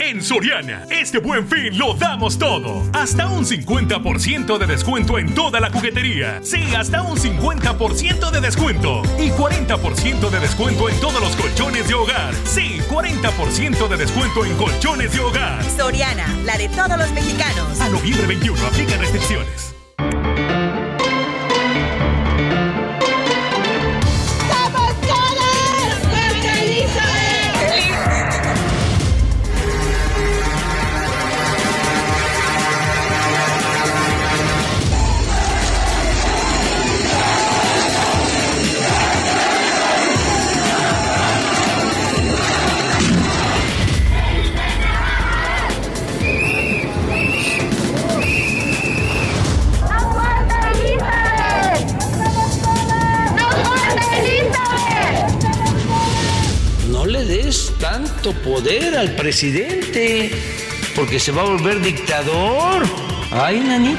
En Soriana, este buen fin lo damos todo. Hasta un 50% de descuento en toda la juguetería. Sí, hasta un 50% de descuento. Y 40% de descuento en todos los colchones de hogar. Sí, 40% de descuento en colchones de hogar. Soriana, la de todos los mexicanos. A noviembre 21, aplica restricciones. Tanto poder al presidente, porque se va a volver dictador. Ay, nanita.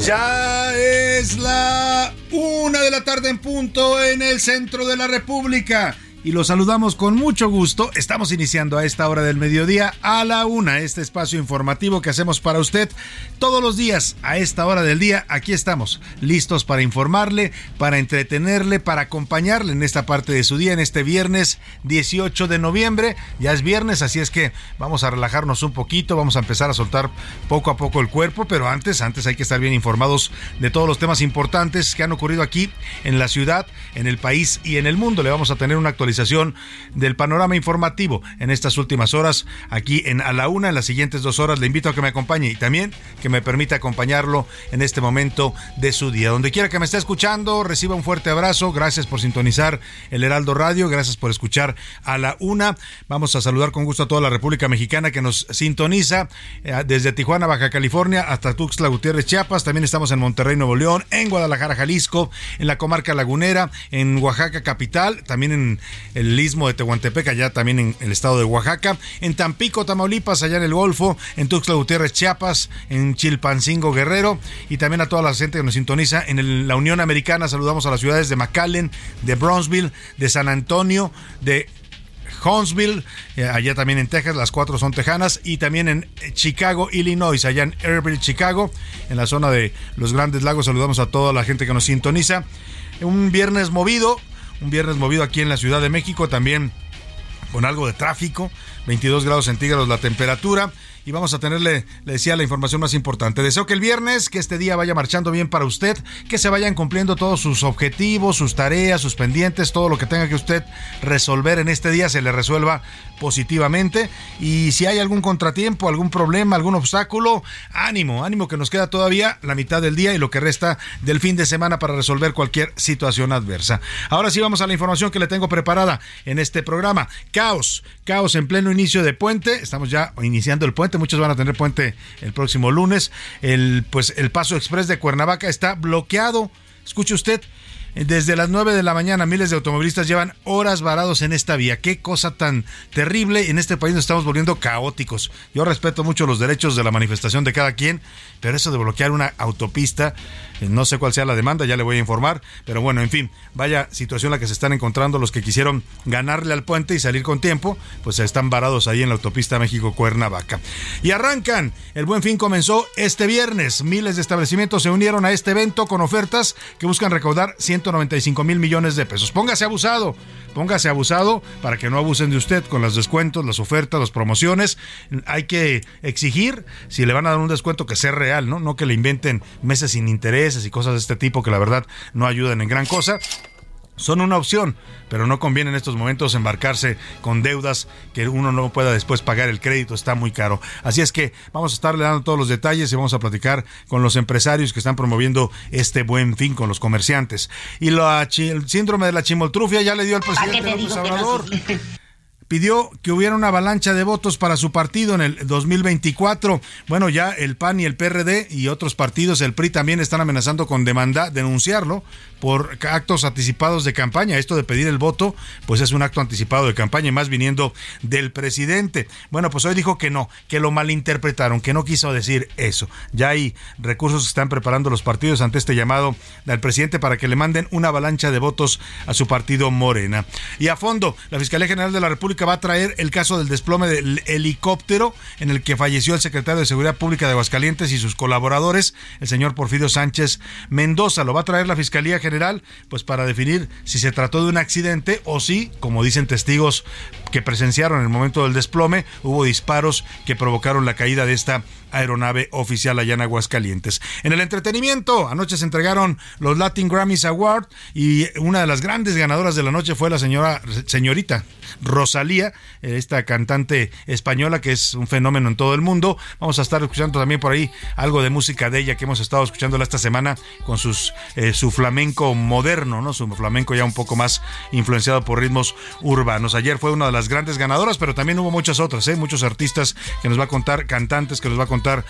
Ya es la una de la tarde en punto en el centro de la República. Y los saludamos con mucho gusto. Estamos iniciando a esta hora del mediodía a la una este espacio informativo que hacemos para usted todos los días a esta hora del día. Aquí estamos listos para informarle, para entretenerle, para acompañarle en esta parte de su día, en este viernes 18 de noviembre. Ya es viernes, así es que vamos a relajarnos un poquito, vamos a empezar a soltar poco a poco el cuerpo, pero antes, antes hay que estar bien informados de todos los temas importantes que han ocurrido aquí en la ciudad, en el país y en el mundo. Le vamos a tener una actualización del panorama informativo en estas últimas horas aquí en A la Una. En las siguientes dos horas le invito a que me acompañe y también que me permita acompañarlo en este momento de su día. Donde quiera que me esté escuchando, reciba un fuerte abrazo. Gracias por sintonizar el Heraldo Radio. Gracias por escuchar A la Una. Vamos a saludar con gusto a toda la República Mexicana que nos sintoniza eh, desde Tijuana, Baja California, hasta Tuxtla Gutiérrez, Chiapas. También estamos en Monterrey, Nuevo León, en Guadalajara, Jalisco, en la comarca lagunera, en Oaxaca capital, también en el istmo de Tehuantepec, allá también en el estado de Oaxaca, en Tampico, Tamaulipas, allá en el Golfo, en Tuxtla Gutiérrez, Chiapas, en Chilpancingo, Guerrero, y también a toda la gente que nos sintoniza en la Unión Americana. Saludamos a las ciudades de McAllen, de Brownsville, de San Antonio, de Huntsville, eh, allá también en Texas, las cuatro son tejanas, y también en eh, Chicago, Illinois, allá en Airville, Chicago, en la zona de los Grandes Lagos. Saludamos a toda la gente que nos sintoniza. Un viernes movido, un viernes movido aquí en la Ciudad de México, también con algo de tráfico, 22 grados centígrados la temperatura. Y vamos a tenerle, le decía, la información más importante. Deseo que el viernes, que este día vaya marchando bien para usted, que se vayan cumpliendo todos sus objetivos, sus tareas, sus pendientes, todo lo que tenga que usted resolver en este día se le resuelva positivamente. Y si hay algún contratiempo, algún problema, algún obstáculo, ánimo, ánimo que nos queda todavía la mitad del día y lo que resta del fin de semana para resolver cualquier situación adversa. Ahora sí vamos a la información que le tengo preparada en este programa. Caos, caos en pleno inicio de puente. Estamos ya iniciando el puente. Muchos van a tener puente el próximo lunes. El, pues, el paso express de Cuernavaca está bloqueado. Escuche usted. Desde las 9 de la mañana miles de automovilistas llevan horas varados en esta vía. Qué cosa tan terrible. En este país nos estamos volviendo caóticos. Yo respeto mucho los derechos de la manifestación de cada quien, pero eso de bloquear una autopista, eh, no sé cuál sea la demanda, ya le voy a informar, pero bueno, en fin, vaya situación la que se están encontrando los que quisieron ganarle al puente y salir con tiempo, pues están varados ahí en la autopista México-Cuernavaca. Y arrancan. El buen fin comenzó este viernes. Miles de establecimientos se unieron a este evento con ofertas que buscan recaudar 195 mil millones de pesos. Póngase abusado, póngase abusado para que no abusen de usted con los descuentos, las ofertas, las promociones. Hay que exigir, si le van a dar un descuento, que sea real, ¿no? No que le inventen meses sin intereses y cosas de este tipo que la verdad no ayudan en gran cosa son una opción, pero no conviene en estos momentos embarcarse con deudas que uno no pueda después pagar el crédito, está muy caro. Así es que vamos a estarle dando todos los detalles y vamos a platicar con los empresarios que están promoviendo este buen fin con los comerciantes. Y la, el síndrome de la chimoltrufia ya le dio al presidente López Obrador pidió que hubiera una avalancha de votos para su partido en el 2024. Bueno, ya el PAN y el PRD y otros partidos, el PRI también están amenazando con demanda, denunciarlo por actos anticipados de campaña. Esto de pedir el voto, pues es un acto anticipado de campaña y más viniendo del presidente. Bueno, pues hoy dijo que no, que lo malinterpretaron, que no quiso decir eso. Ya hay recursos que están preparando los partidos ante este llamado del presidente para que le manden una avalancha de votos a su partido Morena. Y a fondo, la Fiscalía General de la República va a traer el caso del desplome del helicóptero en el que falleció el secretario de Seguridad Pública de Aguascalientes y sus colaboradores, el señor Porfirio Sánchez Mendoza. Lo va a traer la Fiscalía General, pues para definir si se trató de un accidente o si, como dicen testigos que presenciaron en el momento del desplome, hubo disparos que provocaron la caída de esta aeronave oficial allá en Aguascalientes. En el entretenimiento, anoche se entregaron los Latin Grammys Award y una de las grandes ganadoras de la noche fue la señora señorita Rosalía, esta cantante española que es un fenómeno en todo el mundo. Vamos a estar escuchando también por ahí algo de música de ella que hemos estado escuchándola esta semana con eh, su flamenco moderno, ¿no? Su flamenco ya un poco más influenciado por ritmos urbanos. Ayer fue una de las grandes ganadoras, pero también hubo muchas otras, ¿eh? muchos artistas que nos va a contar, cantantes que nos va a contar contar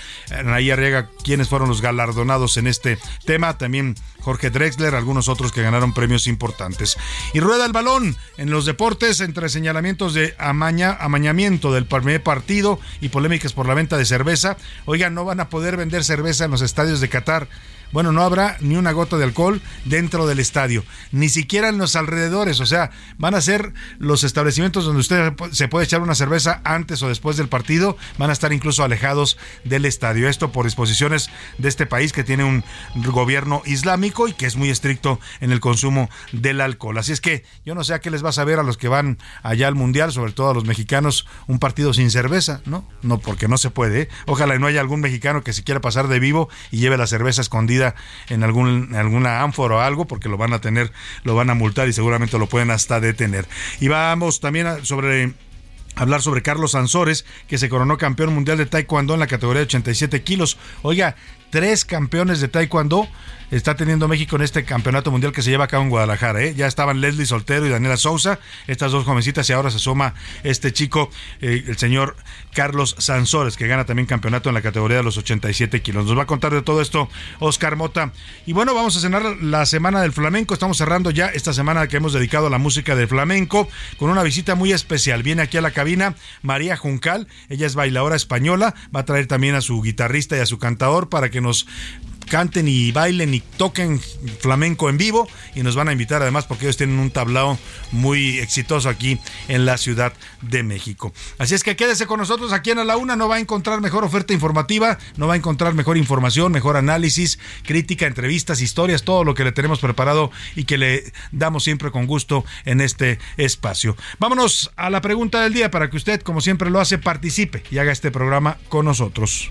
ahí Arriaga quiénes fueron los galardonados en este tema. También Jorge Drexler, algunos otros que ganaron premios importantes. Y rueda el balón en los deportes entre señalamientos de amaña, amañamiento del primer partido y polémicas por la venta de cerveza. Oigan, no van a poder vender cerveza en los estadios de Qatar bueno, no habrá ni una gota de alcohol dentro del estadio, ni siquiera en los alrededores. O sea, van a ser los establecimientos donde usted se puede echar una cerveza antes o después del partido, van a estar incluso alejados del estadio. Esto por disposiciones de este país que tiene un gobierno islámico y que es muy estricto en el consumo del alcohol. Así es que yo no sé a qué les va a saber a los que van allá al mundial, sobre todo a los mexicanos, un partido sin cerveza, ¿no? No, porque no se puede. ¿eh? Ojalá no haya algún mexicano que se quiera pasar de vivo y lleve la cerveza escondida en algún alguna ánfora o algo porque lo van a tener, lo van a multar y seguramente lo pueden hasta detener. Y vamos también sobre hablar sobre Carlos Ansores, que se coronó campeón mundial de Taekwondo en la categoría de 87 kilos. Oiga, tres campeones de Taekwondo está teniendo México en este campeonato mundial que se lleva a cabo en Guadalajara. ¿eh? Ya estaban Leslie Soltero y Daniela Sousa, estas dos jovencitas, y ahora se suma este chico, eh, el señor Carlos Sansores, que gana también campeonato en la categoría de los 87 kilos. Nos va a contar de todo esto Oscar Mota. Y bueno, vamos a cenar la semana del flamenco. Estamos cerrando ya esta semana que hemos dedicado a la música del flamenco con una visita muy especial. Viene aquí a la cabina María Juncal, ella es bailadora española, va a traer también a su guitarrista y a su cantador para que nos canten y bailen y toquen flamenco en vivo y nos van a invitar además porque ellos tienen un tablao muy exitoso aquí en la Ciudad de México. Así es que quédese con nosotros aquí en A la Una, no va a encontrar mejor oferta informativa, no va a encontrar mejor información, mejor análisis, crítica, entrevistas, historias, todo lo que le tenemos preparado y que le damos siempre con gusto en este espacio. Vámonos a la pregunta del día para que usted, como siempre lo hace, participe y haga este programa con nosotros.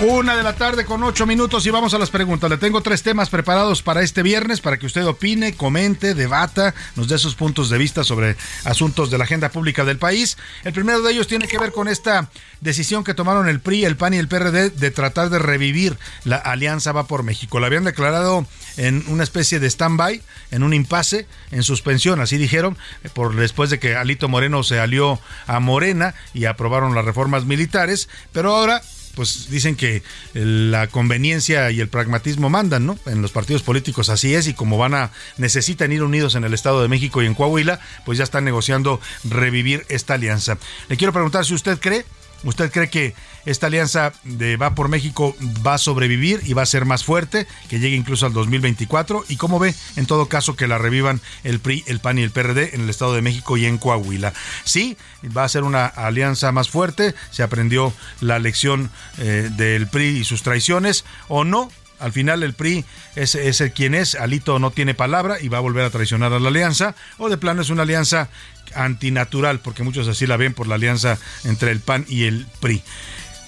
Una de la tarde con ocho minutos y vamos a las preguntas. Le tengo tres temas preparados para este viernes para que usted opine, comente, debata, nos dé sus puntos de vista sobre asuntos de la agenda pública del país. El primero de ellos tiene que ver con esta decisión que tomaron el PRI, el PAN y el PRD de tratar de revivir la Alianza Va por México. La habían declarado en una especie de stand-by, en un impasse, en suspensión, así dijeron, por después de que Alito Moreno se alió a Morena y aprobaron las reformas militares, pero ahora pues dicen que la conveniencia y el pragmatismo mandan, ¿no? En los partidos políticos así es y como van a necesitan ir unidos en el Estado de México y en Coahuila, pues ya están negociando revivir esta alianza. Le quiero preguntar si usted cree ¿Usted cree que esta alianza de Va por México va a sobrevivir y va a ser más fuerte, que llegue incluso al 2024? ¿Y cómo ve, en todo caso, que la revivan el PRI, el PAN y el PRD en el Estado de México y en Coahuila? Sí, va a ser una alianza más fuerte, se aprendió la lección eh, del PRI y sus traiciones, o no, al final el PRI es, es, el quien es, Alito no tiene palabra y va a volver a traicionar a la alianza, o de plano es una alianza antinatural, porque muchos así la ven por la alianza entre el PAN y el PRI.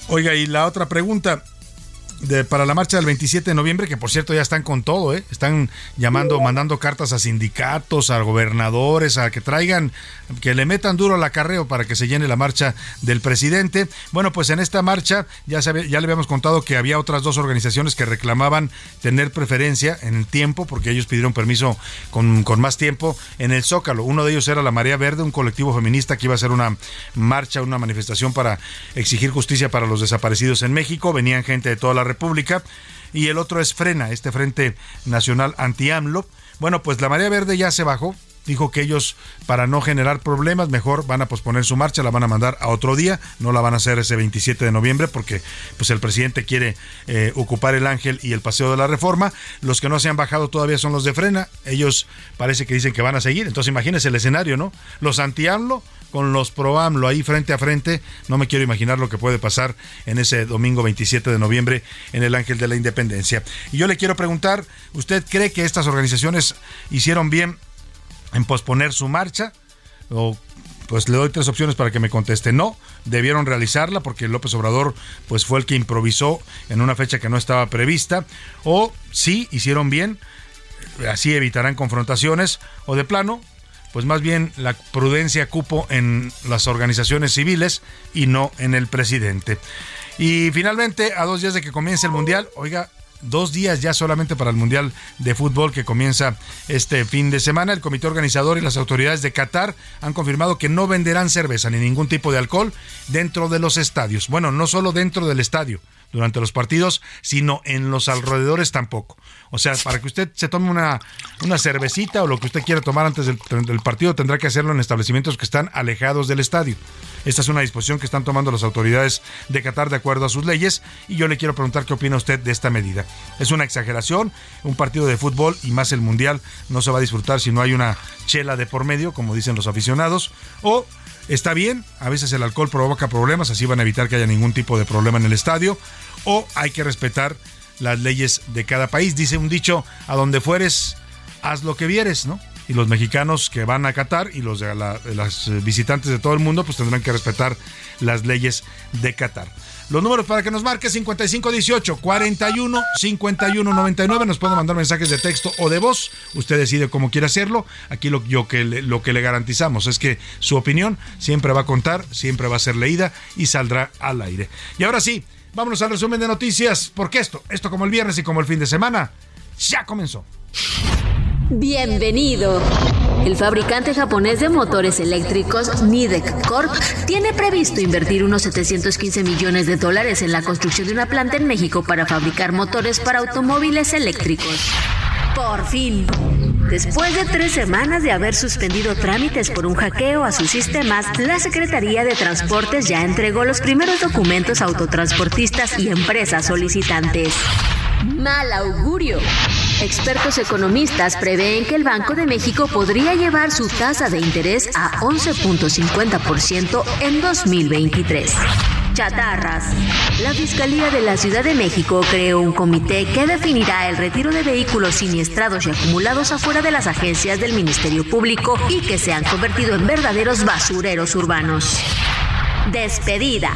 Oiga, y la otra pregunta, para la marcha del 27 de noviembre, que por cierto ya están con todo, ¿eh? están llamando, mandando cartas a sindicatos, a gobernadores, a que traigan, que le metan duro al acarreo para que se llene la marcha del presidente. Bueno, pues en esta marcha ya, ya le habíamos contado que había otras dos organizaciones que reclamaban tener preferencia en el tiempo, porque ellos pidieron permiso con, con más tiempo en el Zócalo. Uno de ellos era la Marea Verde, un colectivo feminista que iba a hacer una marcha, una manifestación para exigir justicia para los desaparecidos en México. Venían gente de toda la República, y el otro es Frena, este Frente Nacional Anti-AMLO. Bueno, pues la Marea Verde ya se bajó, dijo que ellos, para no generar problemas, mejor van a posponer su marcha, la van a mandar a otro día, no la van a hacer ese 27 de noviembre porque pues el presidente quiere eh, ocupar el Ángel y el Paseo de la Reforma. Los que no se han bajado todavía son los de Frena, ellos parece que dicen que van a seguir, entonces imagínense el escenario, ¿no? Los anti-AMLO con los pro-AMLO ahí frente a frente, no me quiero imaginar lo que puede pasar en ese domingo 27 de noviembre en el Ángel de la Independencia. Y yo le quiero preguntar, ¿usted cree que estas organizaciones hicieron bien en posponer su marcha o pues le doy tres opciones para que me conteste. No, debieron realizarla porque López Obrador pues fue el que improvisó en una fecha que no estaba prevista. O sí, hicieron bien, así evitarán confrontaciones. O de plano, pues más bien la prudencia cupo en las organizaciones civiles y no en el presidente. Y finalmente, a dos días de que comience el Mundial, oiga, dos días ya solamente para el Mundial de Fútbol que comienza este fin de semana. El comité organizador y las autoridades de Qatar han confirmado que no venderán cerveza ni ningún tipo de alcohol dentro de los estadios. Bueno, no solo dentro del estadio durante los partidos, sino en los alrededores tampoco. O sea, para que usted se tome una, una cervecita o lo que usted quiera tomar antes del, del, partido, tendrá que hacerlo en establecimientos que están alejados del estadio. Esta es una disposición que están tomando las autoridades de Qatar de acuerdo a sus leyes y yo le quiero preguntar qué opina usted de esta medida. ¿Es una exageración? Un partido de fútbol y más el Mundial no se va a disfrutar si no hay una chela de por medio, como dicen los aficionados, o está bien, a veces el alcohol provoca problemas, así van a evitar que haya ningún tipo de problema en el estadio, o hay que respetar las leyes de cada país. Dice un dicho, a donde fueres, haz lo que vieres, ¿no? Y los mexicanos que van a Qatar y los de la, las visitantes de todo el mundo, pues tendrán que respetar las leyes de Qatar. Los números para que nos marque 5518 41 51 99. Nos pueden mandar mensajes de texto o de voz. Usted decide cómo quiere hacerlo. Aquí lo, yo que lo que le garantizamos es que su opinión siempre va a contar, siempre va a ser leída y saldrá al aire. Y ahora sí, vámonos al resumen de noticias, porque esto, esto como el viernes y como el fin de semana, ya comenzó. Bienvenido. El fabricante japonés de motores eléctricos Nidec Corp tiene previsto invertir unos 715 millones de dólares en la construcción de una planta en México para fabricar motores para automóviles eléctricos. Por fin. Después de tres semanas de haber suspendido trámites por un hackeo a sus sistemas, la Secretaría de Transportes ya entregó los primeros documentos a autotransportistas y empresas solicitantes. Mal augurio. Expertos economistas prevén que el Banco de México podría llevar su tasa de interés a 11.50% en 2023. Chatarras. La Fiscalía de la Ciudad de México creó un comité que definirá el retiro de vehículos siniestrados y acumulados afuera de las agencias del Ministerio Público y que se han convertido en verdaderos basureros urbanos. Despedida.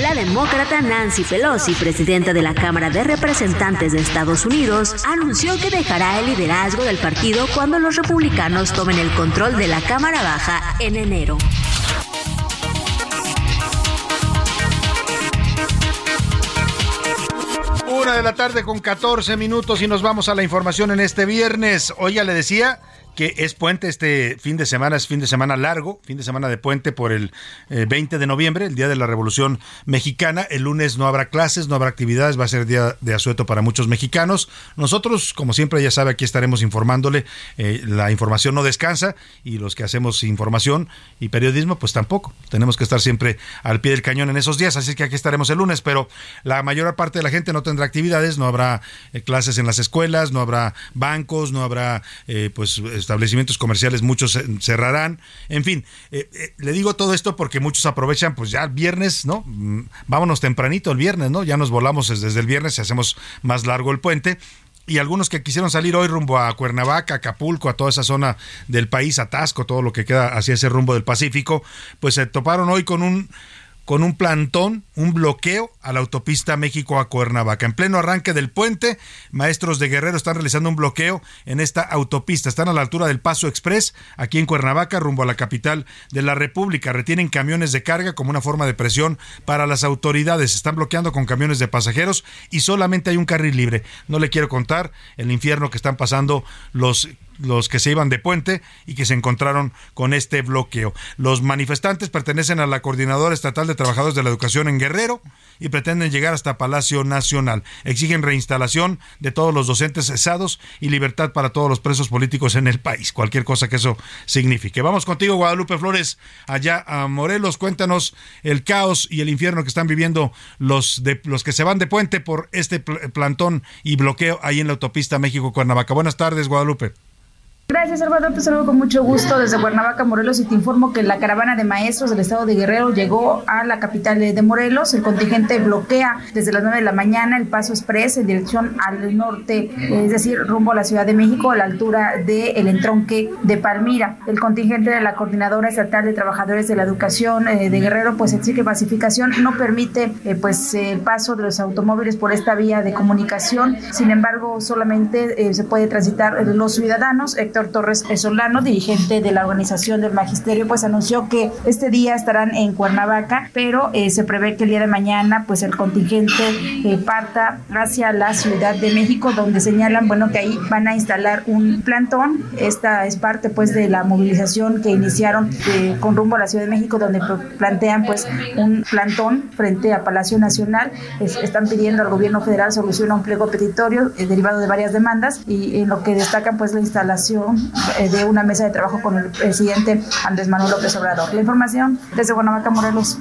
La demócrata Nancy Pelosi, presidenta de la Cámara de Representantes de Estados Unidos, anunció que dejará el liderazgo del partido cuando los republicanos tomen el control de la Cámara Baja en enero. Una de la tarde con 14 minutos y nos vamos a la información en este viernes. Hoy ya le decía que es puente este fin de semana, es fin de semana largo, fin de semana de puente por el 20 eh, de noviembre, el día de la Revolución Mexicana. El lunes no habrá clases, no habrá actividades, va a ser día de asueto para muchos mexicanos. Nosotros, como siempre, ya sabe, aquí estaremos informándole. Eh, la información no descansa y los que hacemos información y periodismo, pues tampoco. Tenemos que estar siempre al pie del cañón en esos días, así que aquí estaremos el lunes, pero la mayor parte de la gente no tendrá actividades, no habrá eh, clases en las escuelas, no habrá bancos, no habrá pues establecimientos comerciales muchos cerrarán, en fin, eh, eh, le digo todo esto porque muchos aprovechan, pues ya viernes, ¿no? Mm, vámonos tempranito el viernes, ¿no? Ya nos volamos desde el viernes y hacemos más largo el puente y algunos que quisieron salir hoy rumbo a Cuernavaca, Acapulco, a toda esa zona del país, Atasco, todo lo que queda hacia ese rumbo del Pacífico, pues se toparon hoy con un con un plantón, un bloqueo a la autopista México a Cuernavaca. En pleno arranque del puente, maestros de Guerrero están realizando un bloqueo en esta autopista. Están a la altura del Paso Express, aquí en Cuernavaca, rumbo a la capital de la República. Retienen camiones de carga como una forma de presión para las autoridades. Están bloqueando con camiones de pasajeros y solamente hay un carril libre. No le quiero contar el infierno que están pasando los los que se iban de puente y que se encontraron con este bloqueo. Los manifestantes pertenecen a la Coordinadora Estatal de Trabajadores de la Educación en Guerrero y pretenden llegar hasta Palacio Nacional. Exigen reinstalación de todos los docentes cesados y libertad para todos los presos políticos en el país, cualquier cosa que eso signifique. Vamos contigo, Guadalupe Flores, allá a Morelos. Cuéntanos el caos y el infierno que están viviendo los, de, los que se van de puente por este plantón y bloqueo ahí en la autopista México-Cuernavaca. Buenas tardes, Guadalupe. Gracias, Salvador. Te saludo con mucho gusto desde Cuernavaca, Morelos, y te informo que la caravana de maestros del estado de Guerrero llegó a la capital de Morelos. El contingente bloquea desde las 9 de la mañana el paso express en dirección al norte, es decir, rumbo a la Ciudad de México, a la altura del entronque de Palmira. El contingente de la Coordinadora Estatal de Trabajadores de la Educación eh, de Guerrero, pues exige pacificación, no permite eh, pues el paso de los automóviles por esta vía de comunicación. Sin embargo, solamente eh, se puede transitar los ciudadanos. Torres Solano, dirigente de la organización del magisterio, pues anunció que este día estarán en Cuernavaca, pero eh, se prevé que el día de mañana pues el contingente eh, parta hacia la Ciudad de México, donde señalan, bueno, que ahí van a instalar un plantón. Esta es parte pues de la movilización que iniciaron eh, con rumbo a la Ciudad de México, donde plantean pues un plantón frente a Palacio Nacional. están pidiendo al gobierno federal solución a un pliego petitorio derivado de varias demandas y en lo que destacan pues la instalación eh, de una mesa de trabajo con el presidente Andrés Manuel López Obrador. La información desde Guanajuato, Morelos.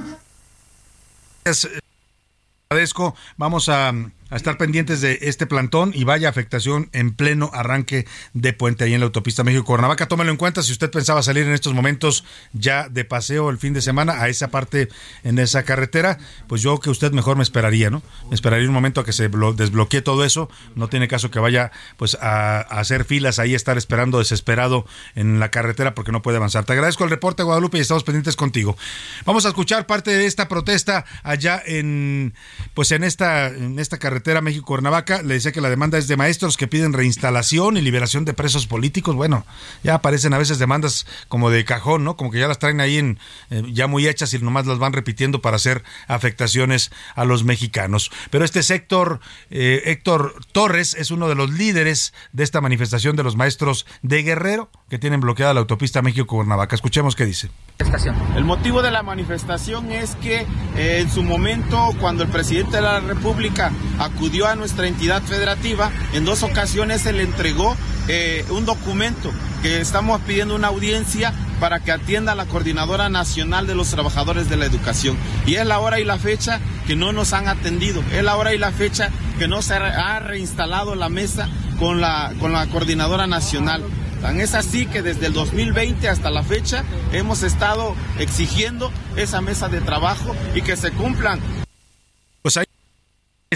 Agradezco. Vamos a a estar pendientes de este plantón y vaya afectación en pleno arranque de puente ahí en la autopista México-Cuernavaca. Tómelo en cuenta si usted pensaba salir en estos momentos ya de paseo el fin de semana a esa parte en esa carretera, pues yo que usted mejor me esperaría, ¿no? Me esperaría un momento a que se desbloquee todo eso. No tiene caso que vaya pues a, hacer filas ahí, estar esperando desesperado en la carretera porque no puede avanzar. Te agradezco el reporte, Guadalupe, y estamos pendientes contigo. Vamos a escuchar parte de esta protesta allá en pues en esta en esta carretera carretera México-Cuernavaca. Le decía que la demanda es de maestros que piden reinstalación y liberación de presos políticos. Bueno, ya aparecen a veces demandas como de cajón, ¿no? Como que ya las traen ahí en, eh, ya muy hechas y nomás las van repitiendo para hacer afectaciones a los mexicanos. Pero este sector, eh, Héctor Torres, es uno de los líderes de esta manifestación de los maestros de Guerrero que tienen bloqueada la autopista México-Cuernavaca. Escuchemos qué dice. El motivo de la manifestación es que eh, en su momento, cuando el presidente de la República acudió a nuestra entidad federativa, en dos ocasiones se le entregó eh, un documento que estamos pidiendo una audiencia para que atienda a la Coordinadora Nacional de los Trabajadores de la Educación. Y es la hora y la fecha que no nos han atendido, es la hora y la fecha que no se ha reinstalado la mesa con la, con la Coordinadora Nacional. Tan es así que desde el 2020 hasta la fecha hemos estado exigiendo esa mesa de trabajo y que se cumplan.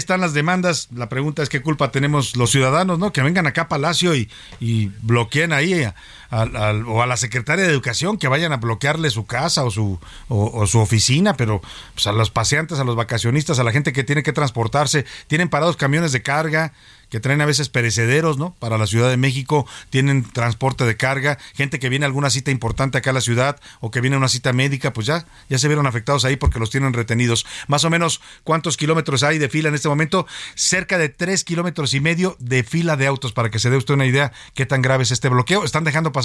Están las demandas. La pregunta es qué culpa tenemos los ciudadanos, ¿no? Que vengan acá a Palacio y, y bloqueen ahí o a la secretaria de Educación que vayan a bloquearle su casa o su, o, su oficina, pero pues, a los paseantes, a los vacacionistas, a la gente que tiene que transportarse, tienen parados camiones de carga, que traen a veces perecederos, ¿no? Para la Ciudad de México, tienen transporte de carga, gente que viene a alguna cita importante acá a la ciudad o que viene a una cita médica, pues ya, ya se vieron afectados ahí porque los tienen retenidos. Más o menos, ¿cuántos kilómetros hay de fila en este momento? Cerca de tres kilómetros y medio de fila de autos, para que se dé usted una idea qué tan grave es este bloqueo. Están dejando pasar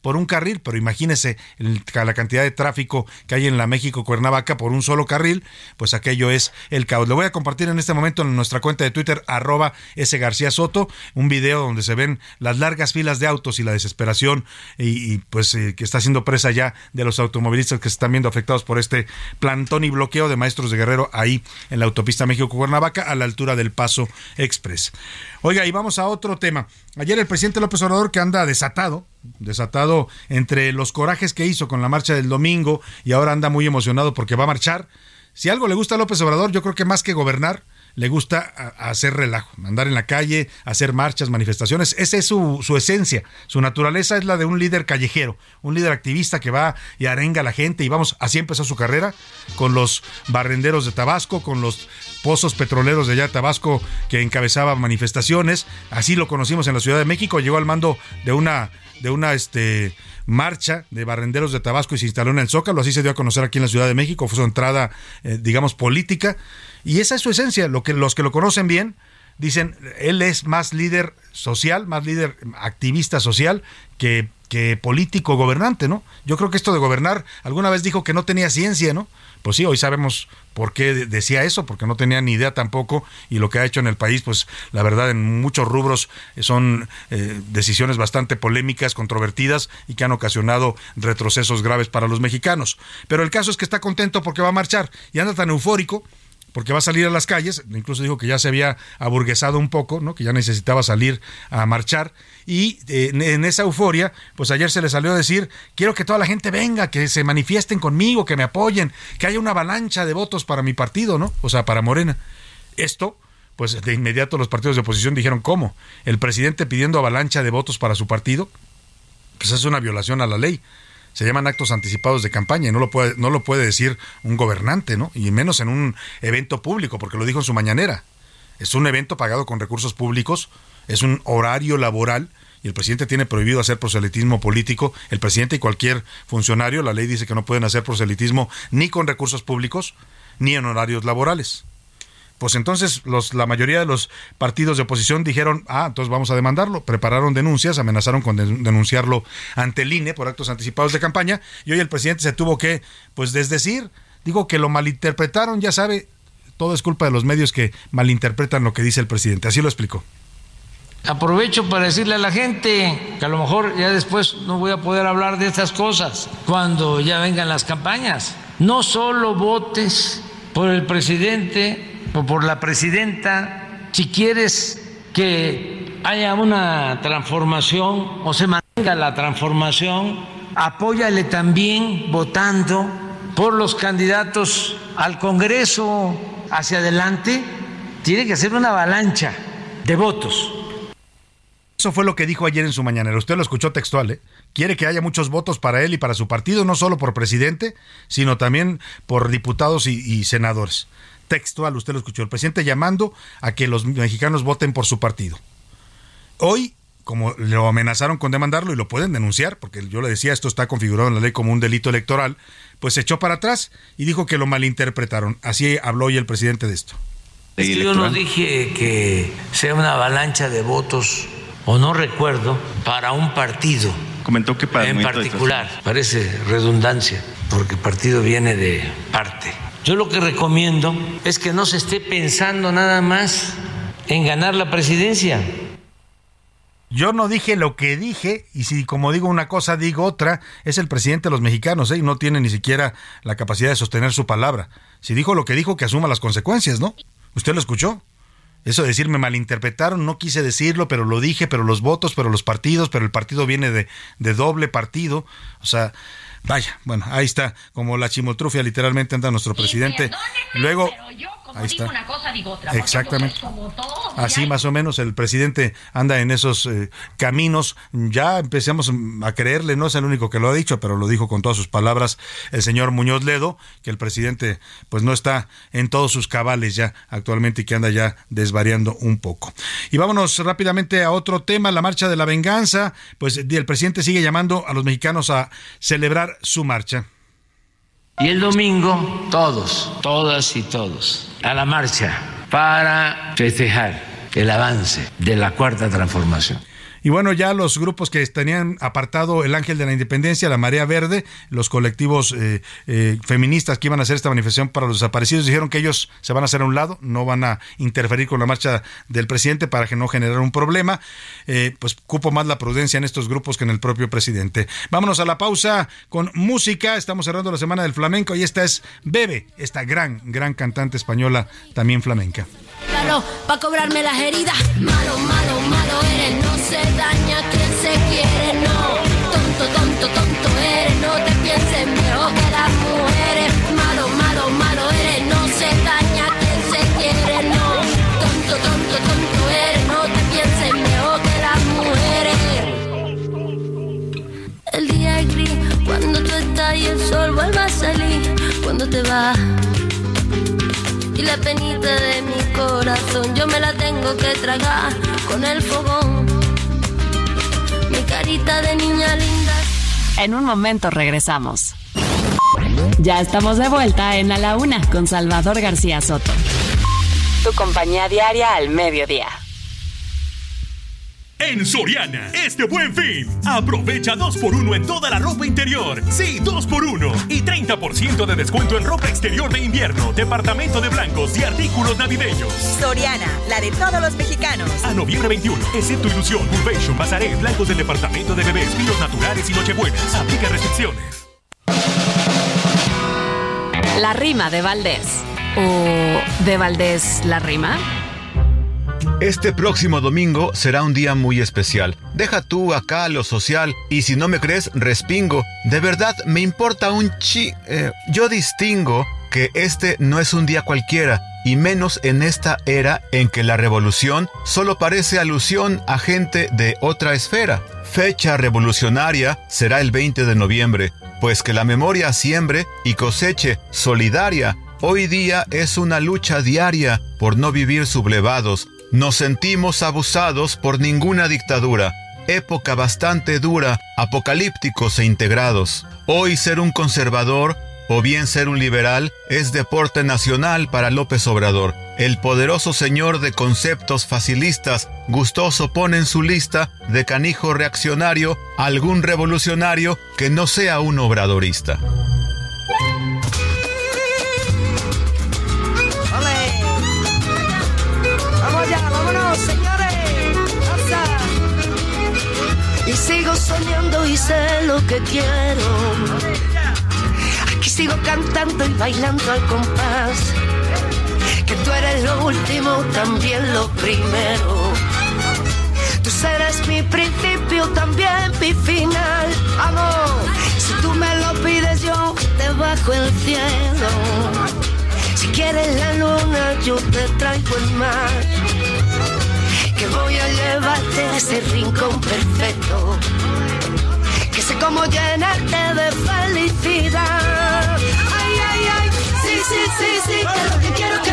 por un carril, pero imagínese la cantidad de tráfico que hay en la México-Cuernavaca por un solo carril, pues aquello es el caos. Lo voy a compartir en este momento en nuestra cuenta de Twitter, arroba García Soto, un video donde se ven las largas filas de autos y la desesperación y, pues eh, que está siendo presa ya de los automovilistas que se están viendo afectados por este plantón y bloqueo de maestros de Guerrero ahí en la autopista México-Cuernavaca a la altura del Paso Express. Oiga, y vamos a otro tema. Ayer el presidente López Obrador que anda desatado, desatado entre los corajes que hizo con la marcha del domingo y ahora anda muy emocionado porque va a marchar. Si algo le gusta a López Obrador, yo creo que más que gobernar, le gusta hacer relajo, andar en la calle, hacer marchas, manifestaciones. Esa es su, su, esencia. Su naturaleza es la de un líder callejero, un líder activista que va y arenga a la gente. Y vamos, así empezó su carrera, con los barrenderos de Tabasco, con los pozos petroleros de allá de Tabasco que encabezaba manifestaciones. Así lo conocimos en la Ciudad de México. Llegó al mando de una, de una, este marcha de barrenderos de Tabasco y se instaló en el Zócalo, así se dio a conocer aquí en la Ciudad de México, fue su entrada, eh, digamos, política, y esa es su esencia, lo que los que lo conocen bien dicen, él es más líder social, más líder activista social que, político gobernante, ¿no? Yo creo que esto de gobernar, alguna vez dijo que no tenía ciencia, ¿no? pues sí, hoy sabemos por qué decía eso, porque no tenía ni idea tampoco y lo que ha hecho en el país, pues la verdad en muchos rubros eh, son eh, decisiones bastante polémicas, controvertidas y que han ocasionado retrocesos graves para los mexicanos. Pero el caso es que está contento porque va a marchar y anda tan eufórico porque va a salir a las calles, incluso dijo que ya se había aburguesado un poco, ¿no? que ya necesitaba salir a marchar, y eh, en esa euforia, pues ayer se le salió a decir, quiero que toda la gente venga, que se manifiesten conmigo, que me apoyen, que haya una avalancha de votos para mi partido, ¿no? O sea, para Morena. Esto, pues de inmediato los partidos de oposición dijeron, ¿cómo? El presidente pidiendo avalancha de votos para su partido, pues es una violación a la ley se llaman actos anticipados de campaña y no lo puede, no lo puede decir un gobernante, ¿no? Y menos en un evento público, porque lo dijo en su mañanera. Es un evento pagado con recursos públicos, es un horario laboral y el presidente tiene prohibido hacer proselitismo político. El presidente y cualquier funcionario, la ley dice que no pueden hacer proselitismo ni con recursos públicos ni en horarios laborales pues entonces los, la mayoría de los partidos de oposición dijeron, ah, entonces vamos a demandarlo. Prepararon denuncias, amenazaron con denunciarlo ante el INE por actos anticipados de campaña y hoy el presidente se tuvo que, pues, desdecir. Digo que lo malinterpretaron, ya sabe, todo es culpa de los medios que malinterpretan lo que dice el presidente. Así lo explicó. Aprovecho para decirle a la gente que a lo mejor ya después no voy a poder hablar de estas cosas cuando ya vengan las campañas. No solo votes por el presidente o por la presidenta, si quieres que haya una transformación o se mantenga la transformación, apóyale también votando por los candidatos al Congreso hacia adelante. Tiene que ser una avalancha de votos. Eso fue lo que dijo ayer en su mañanera. Usted lo escuchó textual, ¿eh? Quiere que haya muchos votos para él y para su partido, no solo por presidente, sino también por diputados y, y senadores textual, usted lo escuchó, el presidente llamando a que los mexicanos voten por su partido. Hoy, como lo amenazaron con demandarlo y lo pueden denunciar, porque yo le decía, esto está configurado en la ley como un delito electoral, pues se echó para atrás y dijo que lo malinterpretaron. Así habló hoy el presidente de esto. yo no dije que sea una avalancha de votos, o no recuerdo, para un partido. Comentó que para en particular, parece redundancia, porque partido viene de parte yo lo que recomiendo es que no se esté pensando nada más en ganar la presidencia. Yo no dije lo que dije, y si como digo una cosa, digo otra, es el presidente de los mexicanos, ¿eh? y no tiene ni siquiera la capacidad de sostener su palabra. Si dijo lo que dijo, que asuma las consecuencias, ¿no? ¿Usted lo escuchó? Eso de decir me malinterpretaron, no quise decirlo, pero lo dije, pero los votos, pero los partidos, pero el partido viene de, de doble partido. O sea, Vaya, bueno, ahí está, como la chimotrufia literalmente anda nuestro presidente. Luego, Ahí está. una cosa, digo otra. Exactamente. Así más o menos el presidente anda en esos eh, caminos. Ya empezamos a creerle, no es el único que lo ha dicho, pero lo dijo con todas sus palabras el señor Muñoz Ledo, que el presidente pues no está en todos sus cabales ya actualmente y que anda ya desvariando un poco. Y vámonos rápidamente a otro tema, la marcha de la venganza. Pues el presidente sigue llamando a los mexicanos a celebrar su marcha. Y el domingo, todos, todas y todos, a la marcha para festejar el avance de la cuarta transformación. Y bueno, ya los grupos que tenían apartado el Ángel de la Independencia, la Marea Verde, los colectivos eh, eh, feministas que iban a hacer esta manifestación para los desaparecidos, dijeron que ellos se van a hacer a un lado, no van a interferir con la marcha del presidente para que no generara un problema. Eh, pues cupo más la prudencia en estos grupos que en el propio presidente. Vámonos a la pausa con música. Estamos cerrando la semana del flamenco y esta es Bebe, esta gran, gran cantante española, también flamenca. Para cobrarme las heridas. Malo, malo, malo eres, no se daña quien se quiere, no. Tonto, tonto, tonto eres, no te pienses mejor que las mujeres. Malo, malo, malo eres, no se daña quien se quiere, no. Tonto, tonto, tonto eres, no te pienses mejor que las mujeres. El día es gris cuando tú estás y el sol vuelve a salir. Cuando te vas y la penita de yo me la tengo que tragar con el fogón. Mi carita de niña linda. En un momento regresamos. Ya estamos de vuelta en la Una con Salvador García Soto. Tu compañía diaria al mediodía. En Soriana, este buen fin, aprovecha 2x1 en toda la ropa interior. Sí, 2x1 y 30% de descuento en ropa exterior de invierno, departamento de blancos y artículos navideños. Soriana, la de todos los mexicanos. A noviembre 21, excepto Ilusión, Convention, Bazaré, blancos del departamento de bebés, pilos naturales y nochebuenas. Aplica restricciones. La rima de Valdés. ¿O de Valdés la rima? Este próximo domingo será un día muy especial. Deja tú acá lo social y si no me crees, respingo. De verdad, me importa un chi... Eh, yo distingo que este no es un día cualquiera, y menos en esta era en que la revolución solo parece alusión a gente de otra esfera. Fecha revolucionaria será el 20 de noviembre, pues que la memoria siembre y coseche solidaria. Hoy día es una lucha diaria por no vivir sublevados, nos sentimos abusados por ninguna dictadura. Época bastante dura, apocalípticos e integrados. Hoy ser un conservador o bien ser un liberal es deporte nacional para López Obrador. El poderoso señor de conceptos facilistas gustoso pone en su lista de canijo reaccionario algún revolucionario que no sea un obradorista. Sé lo que quiero. Aquí sigo cantando y bailando al compás. Que tú eres lo último, también lo primero. Tú serás mi principio, también mi final. Amor, si tú me lo pides, yo te bajo el cielo. Si quieres la luna, yo te traigo el mar que voy a llevarte a ese rincón perfecto. Cómo llenarte de felicidad. Ay, ay, ay, sí, sí, sí, sí, que lo que quiero que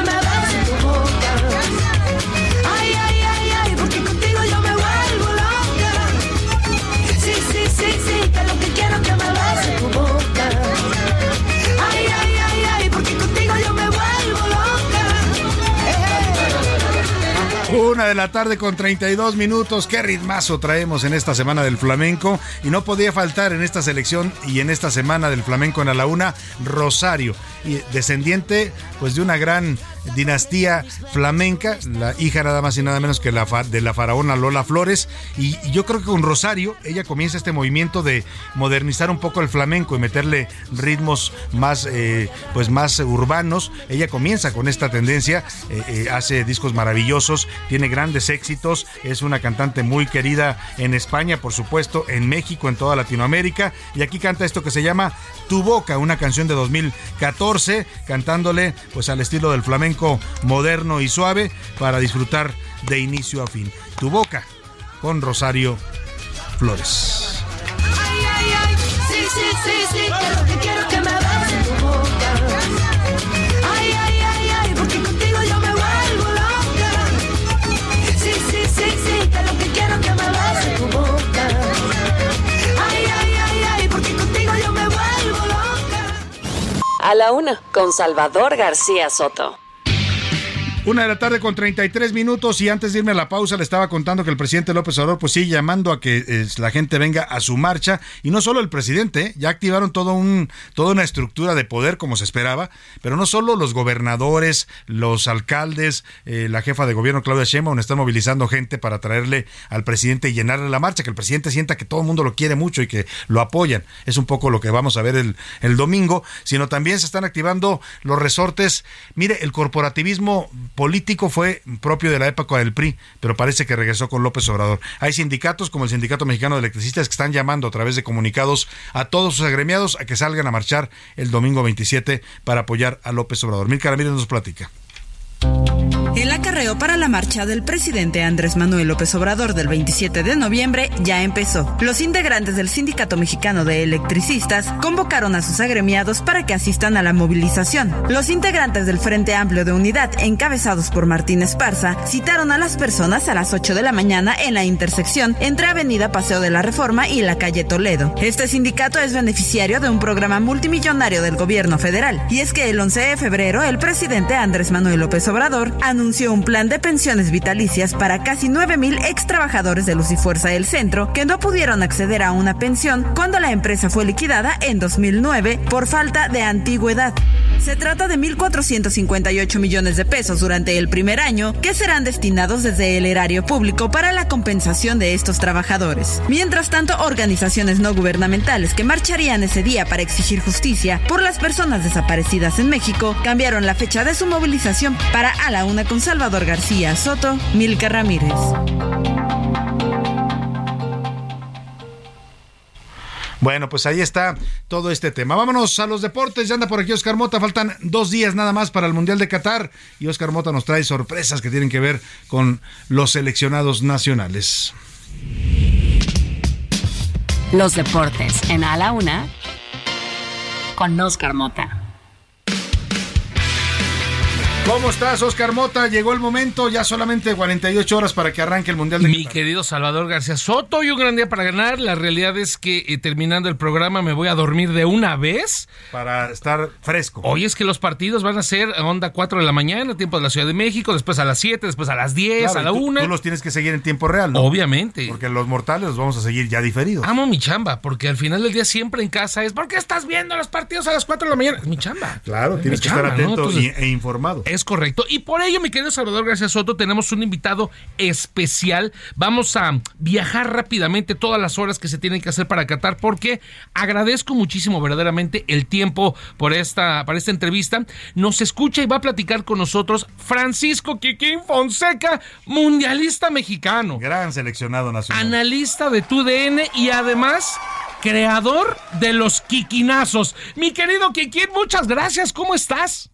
Una de la tarde con 32 minutos. Qué ritmazo traemos en esta semana del flamenco. Y no podía faltar en esta selección y en esta semana del flamenco en la una, Rosario. Y descendiente pues de una gran dinastía flamenca, la hija nada más y nada menos que la de la faraona Lola Flores. Y, yo creo que con Rosario ella comienza este movimiento de modernizar un poco el flamenco y meterle ritmos más, eh, pues más urbanos. Ella comienza con esta tendencia, eh, eh, hace discos maravillosos, tiene grandes éxitos, es una cantante muy querida en España, por supuesto, en México, en toda Latinoamérica. Y aquí canta esto que se llama Tu Boca, una canción de 2014, cantándole pues al estilo del flamenco flamenco moderno y suave para disfrutar de inicio a fin. Tu boca con Rosario Flores. Sí, sí, sí, sí, que lo que quiero que me beses tu boca. Ay, ay, ay, ay, porque contigo yo me vuelvo loca. Sí, sí, sí, sí, que lo que quiero que me beses tu boca. Ay, ay, ay, ay, porque contigo yo me vuelvo loca. A la una, con Salvador García Soto. Una de la tarde con 33 minutos y antes de irme a la pausa le estaba contando que el presidente López Obrador pues sigue llamando a que eh, la gente venga a su marcha y no solo el presidente, ¿eh? ya activaron todo un, toda una estructura de poder como se esperaba, pero no solo los gobernadores, los alcaldes, eh, la jefa de gobierno Claudia Sheinbaum están movilizando gente para traerle al presidente y llenarle la marcha, que el presidente sienta que todo el mundo lo quiere mucho y que lo apoyan. Es un poco lo que vamos a ver el, el domingo, sino también se están activando los resortes. Mire, el corporativismo político fue propio de la época del PRI, pero parece que regresó con López Obrador. Hay sindicatos como el Sindicato Mexicano de Electricistas que están llamando a través de comunicados a todos sus agremiados a que salgan a marchar el domingo 27 para apoyar a López Obrador. Mil Ramírez nos platica. El acarreo para la marcha del presidente Andrés Manuel López Obrador del 27 de noviembre ya empezó. Los integrantes del Sindicato Mexicano de Electricistas convocaron a sus agremiados para que asistan a la movilización. Los integrantes del Frente Amplio de Unidad, encabezados por Martín Esparza, citaron a las personas a las 8 de la mañana en la intersección entre Avenida Paseo de la Reforma y la calle Toledo. Este sindicato es beneficiario de un programa multimillonario del gobierno federal. Y es que el 11 de febrero el presidente Andrés Manuel López Obrador anunció un plan de pensiones vitalicias para casi 9.000 ex trabajadores de Luz y Fuerza del Centro que no pudieron acceder a una pensión cuando la empresa fue liquidada en 2009 por falta de antigüedad. Se trata de 1.458 millones de pesos durante el primer año que serán destinados desde el erario público para la compensación de estos trabajadores. Mientras tanto, organizaciones no gubernamentales que marcharían ese día para exigir justicia por las personas desaparecidas en México cambiaron la fecha de su movilización para a la una con Salvador García Soto, Milka Ramírez. Bueno, pues ahí está todo este tema. Vámonos a los deportes. Ya anda por aquí Oscar Mota. Faltan dos días nada más para el Mundial de Qatar. Y Oscar Mota nos trae sorpresas que tienen que ver con los seleccionados nacionales. Los deportes en A la Una con Oscar Mota. ¿Cómo estás, Oscar Mota? Llegó el momento, ya solamente 48 horas para que arranque el Mundial de Mi Qatar. querido Salvador García Soto, y un gran día para ganar. La realidad es que eh, terminando el programa me voy a dormir de una vez. Para estar fresco. Hoy es que los partidos van a ser a onda 4 de la mañana, tiempo de la Ciudad de México, después a las 7, después a las 10, Claro, a la tú- 1. Tú los tienes que seguir en tiempo real, ¿no? Obviamente. Porque los mortales los vamos a seguir ya diferidos. Amo mi chamba, porque al final del día siempre en casa es ¿por qué estás viendo los partidos a las 4 de la mañana? Es mi chamba. Claro, Es tienes que estar atento Entonces, y- e informado. Es correcto. Y por ello, mi querido Salvador García Soto, tenemos un invitado especial. Vamos a viajar rápidamente todas las horas que se tienen que hacer para Qatar, porque agradezco muchísimo verdaderamente el tiempo por esta, para esta entrevista. Nos escucha y va a platicar con nosotros Francisco Quiquín Fonseca, mundialista mexicano. Gran seleccionado nacional. Analista de TUDN y además creador de los Quiquinazos. Mi querido Quiquín, muchas gracias. ¿Cómo estás?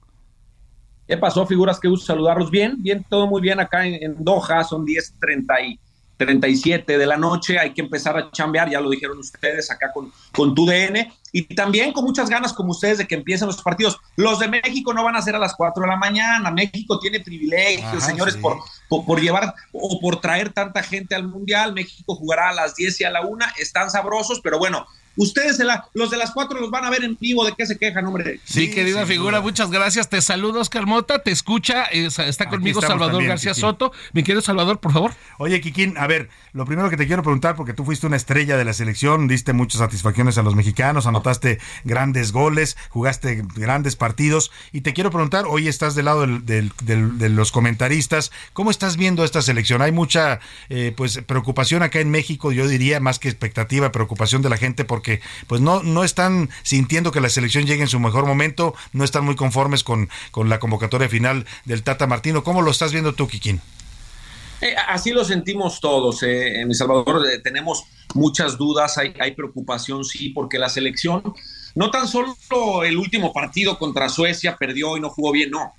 ¿Qué pasó, figuras? Qué gusto saludarlos. Bien, bien, todo muy bien acá en, en Doha. Son 10.30 y 37 de la noche. Hay que empezar a chambear, ya lo dijeron ustedes acá con, con tu DN. Y también con muchas ganas, como ustedes, de que empiecen los partidos. Los de México no van a ser a las 4 de la mañana. México tiene privilegios, Ajá, señores, sí. por, por, por llevar o por traer tanta gente al Mundial. México jugará a las 10 y a la 1. Están sabrosos, pero bueno. Ustedes, de la- los de las 4 los van a ver en vivo. ¿De qué se quejan, hombre? Sí, querida figura, muchas gracias. Te saludo, Oscar Mota. Te escucha, está conmigo Salvador también, García Kikín. Soto. Mi querido Salvador, por favor. Oye, Kikín, a ver, lo primero que te quiero preguntar, porque tú fuiste una estrella de la selección, diste muchas satisfacciones a los mexicanos, anotaste grandes goles, jugaste grandes partidos, y te quiero preguntar, hoy estás del lado del- del- del- de los comentaristas, ¿cómo estás viendo esta selección? Hay mucha eh, pues preocupación acá en México, yo diría, más que expectativa, preocupación de la gente, porque pues no, no están sintiendo que la selección llegue en su mejor momento, no están muy conformes con, con la convocatoria final del Tata Martino. ¿Cómo lo estás viendo tú, Kikín? Eh, así lo sentimos todos, eh, en El Salvador. eh, tenemos muchas dudas, hay, hay preocupación, sí, porque la selección, no tan solo el último partido contra Suecia perdió y no jugó bien, no.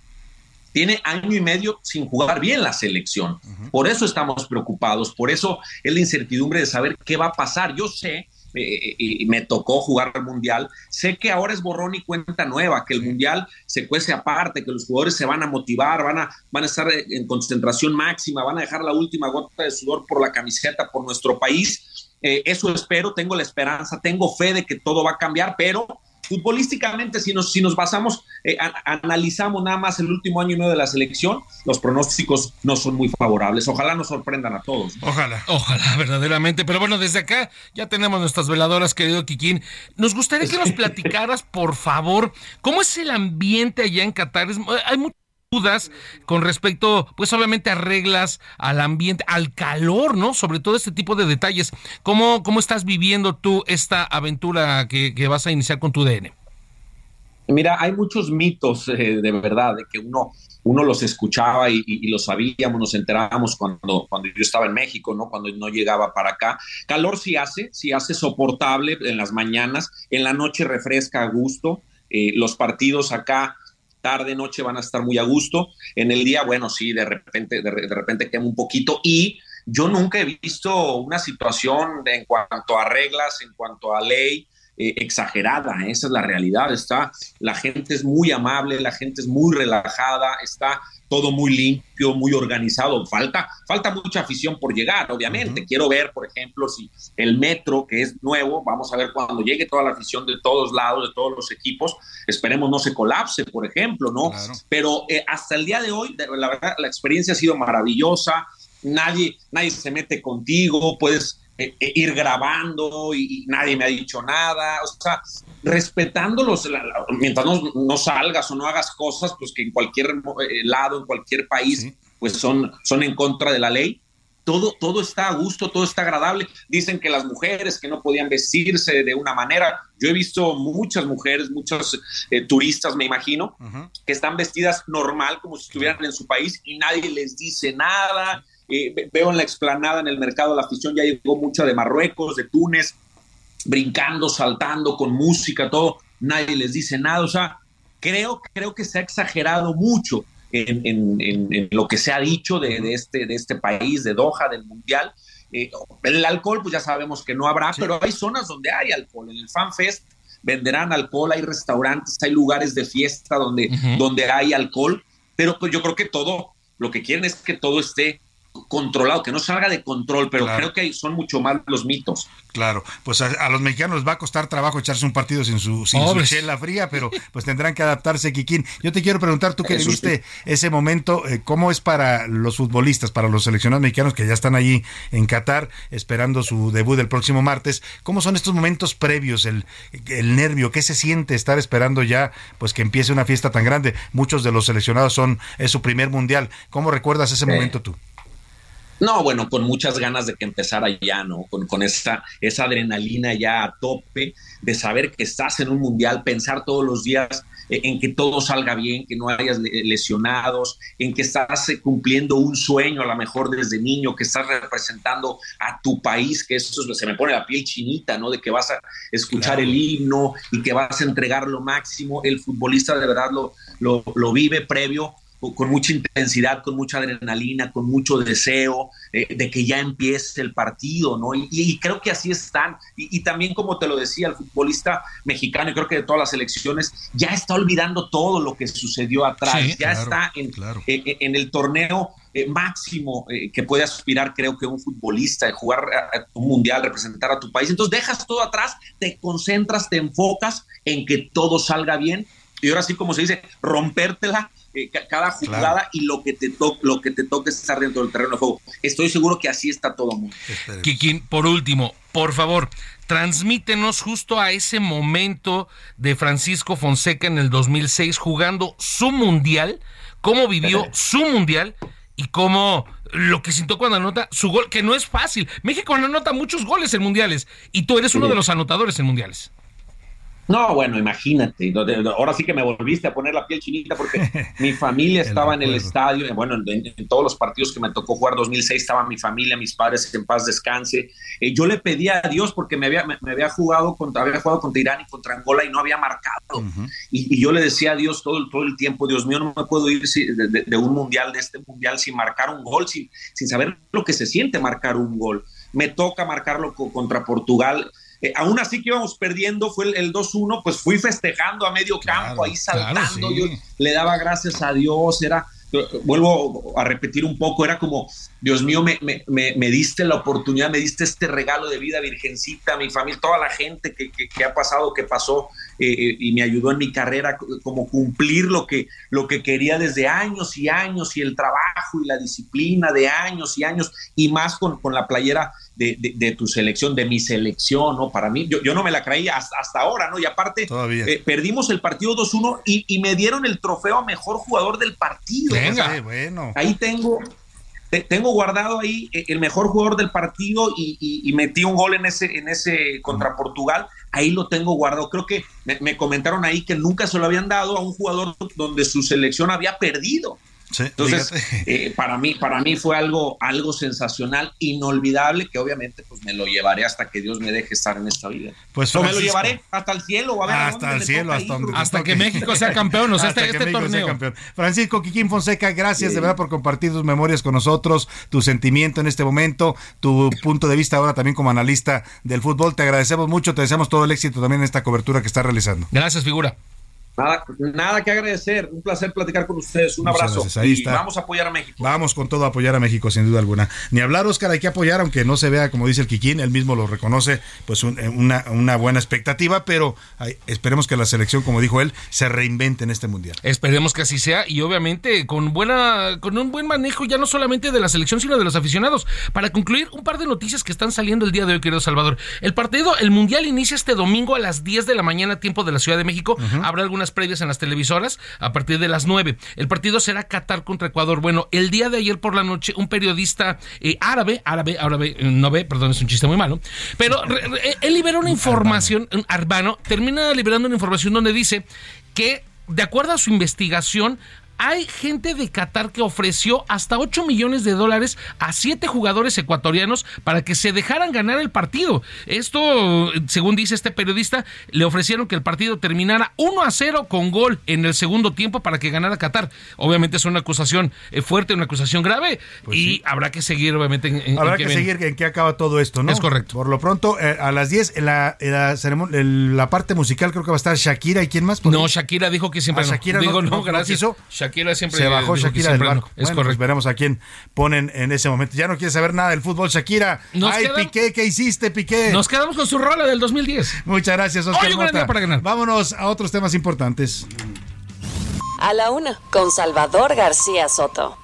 tiene año y medio sin jugar bien la selección. Por eso estamos preocupados, por eso es la incertidumbre de saber qué va a pasar. Yo sé eh, y me tocó jugar al mundial. Sé que ahora es borrón y cuenta nueva, que el mundial se cuece aparte, que los jugadores se van a motivar, van a, van a estar en concentración máxima, van a dejar la última gota de sudor por la camiseta, por nuestro país. Eh, eso espero, tengo la esperanza, tengo fe de que todo va a cambiar, pero futbolísticamente, si nos, si nos basamos, eh, analizamos nada más el último año y medio de la selección, los pronósticos no son muy favorables. Ojalá nos sorprendan a todos. Ojalá, ojalá, verdaderamente. Pero bueno, desde acá ya tenemos nuestras veladoras, querido Kikín. Nos gustaría que nos platicaras, por favor, cómo es el ambiente allá en Qatar. hay mucho dudas con respecto, pues obviamente a reglas, al ambiente, al calor, ¿no? Sobre todo este tipo de detalles. ¿Cómo, cómo estás viviendo tú esta aventura que, vas a iniciar con tu DN? Mira, hay muchos mitos eh, de verdad, de que uno, uno los escuchaba y, y, lo sabíamos, nos enterábamos cuando, cuando yo estaba en México, ¿no? Cuando no llegaba para acá. Calor sí hace, sí hace soportable en las mañanas, en la noche refresca a gusto. Eh, los partidos acá tarde, noche van a estar muy a gusto. En el día, bueno, sí, de repente, de, repente quema un poquito. Y yo nunca he visto una situación en cuanto a reglas, en cuanto a ley, eh, exagerada. Esa es la realidad. Está, la gente es muy amable, la gente es muy relajada, está todo muy limpio, muy organizado. Falta, falta mucha afición por llegar, obviamente. Quiero ver, por ejemplo, si el metro, que es nuevo, vamos a ver cuando llegue toda la afición de todos lados, de todos los equipos, esperemos no se colapse, por ejemplo, ¿no? Pero eh, hasta el dea de hoy, la verdad, la experiencia ha sido maravillosa. Nadie, nadie se mete contigo, puedes eh, eh, ir grabando y, nadie me ha dicho nada. O sea, respetándolos, mientras no, salgas o no hagas cosas, pues que en cualquier eh, lado, en cualquier país, pues son, son en contra de la ley. Todo, todo está a gusto, todo está agradable. Dicen que las mujeres que no podían vestirse de una manera. Yo he visto muchas mujeres, muchos turistas, me imagino, que están vestidas normal, como si estuvieran en su país y nadie les dice nada eh, veo en la explanada, en el mercado, la afición ya llegó mucha de Marruecos, de Túnez, brincando, saltando, con música, todo. Nadie les dice nada. O sea, creo, creo que se ha exagerado mucho en, lo que se ha dicho de, este, de este país, de Doha, del Mundial. Eh, el alcohol, pues ya sabemos que no habrá, pero hay zonas donde hay alcohol. En el FanFest venderán alcohol, hay restaurantes, hay lugares de fiesta donde, donde hay alcohol, pero pues yo creo que todo, lo que quieren es que todo esté controlado, que no salga de control, pero creo que son mucho más los mitos. Claro, pues a, los mexicanos les va a costar trabajo echarse un partido sin su, sin chela fría, pero pues tendrán que adaptarse, Kikín. Yo te quiero preguntar, tú que viste ese momento, eh, ¿cómo es para los futbolistas, para los seleccionados mexicanos que ya están allí en Qatar esperando su debut el próximo martes? ¿Cómo son estos momentos previos, el, el nervio, qué se siente estar esperando ya pues que empiece una fiesta tan grande? Muchos de los seleccionados son, es su primer mundial. ¿Cómo recuerdas ese momento tú? No, bueno, con muchas ganas de que empezara ya, ¿no? Con, con esa, esa adrenalina ya a tope, de saber que estás en un mundial, pensar todos los días eh, en que todo salga bien, que no hayas lesionados, en que estás eh, cumpliendo un sueño a lo mejor desde niño, que estás representando a tu país, que eso se me pone la piel chinita, ¿no? De que vas a escuchar el himno y que vas a entregar lo máximo. El futbolista de verdad lo, lo, lo vive previo con mucha intensidad, con mucha adrenalina, con mucho deseo eh, de que ya empiece el partido, ¿no? Y, creo que así están. Y, también, como te lo decía, el futbolista mexicano, y creo que de todas las elecciones, ya está olvidando todo lo que sucedió atrás, ya está en, eh, eh, en, el torneo máximo que puede aspirar, creo que un futbolista, de jugar un mundial, representar a tu país. Entonces dejas todo atrás, te concentras, te enfocas en que todo salga bien. Y ahora sí, como se dice, rompértela eh, cada jugada y lo que te toque lo que te toque estar dentro del terreno de juego. Estoy seguro que así está todo el mundo. Kikín, por último, por favor, transmítenos justo a ese momento de Francisco Fonseca en el 2006 jugando su mundial, cómo vivió su mundial y cómo lo que sintió cuando anota su gol, que no es fácil. México anota muchos goles en mundiales y tú eres uno de los anotadores en mundiales. No, bueno, imagínate. Ahora sí que me volviste a poner la piel chinita porque mi familia estaba en el estadio. Bueno, en, todos los partidos que me tocó jugar 2006 estaba mi familia, mis padres en paz descanse. Eh, yo le pedía a Dios porque me había, me, había jugado contra, había jugado contra Irán y contra Angola y no había marcado. y, yo le decía a Dios todo, todo el tiempo, Dios mío, no me puedo ir de, un mundial, de este mundial, sin marcar un gol, sin, sin saber lo que se siente marcar un gol. Me toca marcarlo contra Portugal eh, aún así que íbamos perdiendo, fue el, 2-1, pues fui festejando a medio campo, ahí saltando, yo le daba gracias a Dios, era, vuelvo a repetir un poco, era como, Dios mío, me, me, me, diste la oportunidad, me diste este regalo de vida, Virgencita, mi familia, toda la gente que, que, ha pasado, que pasó eh, eh, y me ayudó en mi carrera, como cumplir lo que, lo que quería desde años y años, y el trabajo y la disciplina de años y años, y más con, con la playera de, tu selección, de mi selección, ¿no? Para mí, yo, yo no me la creía hasta, hasta ahora, ¿no? Y aparte, eh, perdimos el partido 2-1 y, y, me dieron el trofeo a mejor jugador del partido. Venga, bueno. Ahí tengo, tengo guardado ahí eh, el mejor jugador del partido y, metí un gol en ese, en ese contra Portugal. Ahí lo tengo guardado. Creo que me, comentaron ahí que nunca se lo habían dado a un jugador donde su selección había perdido. Entonces, eh, para mí, para mí fue algo, algo sensacional, inolvidable, que obviamente pues me lo llevaré hasta que Dios me deje estar en esta vida. Pues me lo llevaré hasta el cielo, hasta el cielo, hasta, donde hasta que México sea campeón, o sea, este, este torneo. Francisco Quiquín Fonseca, gracias de verdad por compartir tus memorias con nosotros, tu sentimiento en este momento, tu punto de vista ahora también como analista del fútbol. Te agradecemos mucho, te deseamos todo el éxito también en esta cobertura que estás realizando. Gracias, figura. Nada, nada que agradecer, un placer platicar con ustedes, un abrazo. y vamos a apoyar a México. Vamos con todo a apoyar a México, sin duda alguna. Ni hablar, Oscar, hay que apoyar, aunque no se vea, como dice el Kikín, él mismo lo reconoce, pues eh, una, una buena expectativa, pero esperemos que la selección, como dijo él, se reinvente en este mundial. Esperemos que así sea y obviamente con buena, con un buen manejo ya no solamente de la selección, sino de los aficionados. Para concluir, un par de noticias que están saliendo el día de hoy, querido Salvador. El partido, el mundial inicia este domingo a las 10 de la mañana, tiempo de la Ciudad de México. Habrá algunas previas en las televisoras a partir de las 9. El partido será Qatar contra Ecuador. Bueno, el día de ayer por la noche, un periodista eh, árabe, árabe, árabe, eh, no ve, perdón, es un chiste muy malo, pero él liberó una información, un arbano, termina liberando una información donde dice que de acuerdo a su investigación, hay gente de Qatar que ofreció hasta 8 millones de dólares a siete jugadores ecuatorianos para que se dejaran ganar el partido. Esto, según dice este periodista, le ofrecieron que el partido terminara 1 a 0 con gol en el segundo tiempo para que ganara Qatar. Obviamente es una acusación eh, fuerte, una acusación grave pues y habrá que seguir, obviamente. En, habrá que seguir en qué acaba todo esto, ¿no? Es correcto. Por lo pronto, eh, a las 10, en la, la, parte musical creo que va a estar Shakira y quién más. No, Shakira dijo que siempre. Ah, Shakira Digo, no, gracias. Shakira siempre se bajó Shakira del barco. Es correcto. Pues veremos a quién ponen en ese momento. Ya no quiere saber nada del fútbol, Shakira. Ay, Piqué, ¿qué hiciste, Piqué? Nos quedamos con su rola del 2010. Muchas gracias, Oscar. Hoy para ganar. Vámonos a otros temas importantes. A la una, con Salvador García Soto.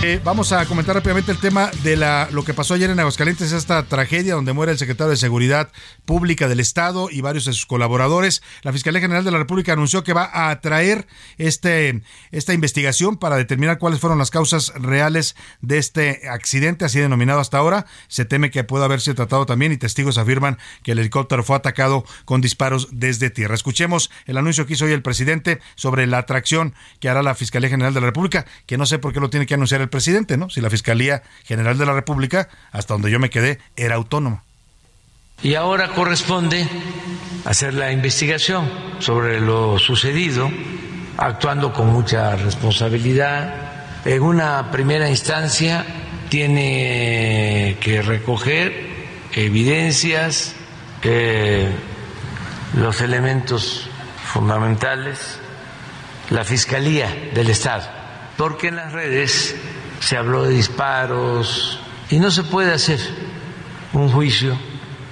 Eh, vamos a comentar rápidamente el tema de la, lo que pasó ayer en Aguascalientes, esta tragedia donde muere el secretario de Seguridad Pública del Estado y varios de sus colaboradores. La Fiscalía General de la República anunció que va a traer este, esta investigación para determinar cuáles fueron las causas reales de este accidente, así denominado hasta ahora. Se teme que pueda haberse tratado también y testigos afirman que el helicóptero fue atacado con disparos desde tierra. Escuchemos el anuncio que hizo hoy el presidente sobre la atracción que hará la Fiscalía General de la República, que no sé por qué lo tiene que anunciar el presidente, ¿no? Si la Fiscalía General de la República, hasta donde yo me quedé, era autónoma. Y ahora corresponde hacer la investigación sobre lo sucedido, actuando con mucha responsabilidad. En una primera instancia tiene que recoger evidencias, eh, los elementos fundamentales, la Fiscalía del Estado, porque en las redes se habló de disparos y no se puede hacer un juicio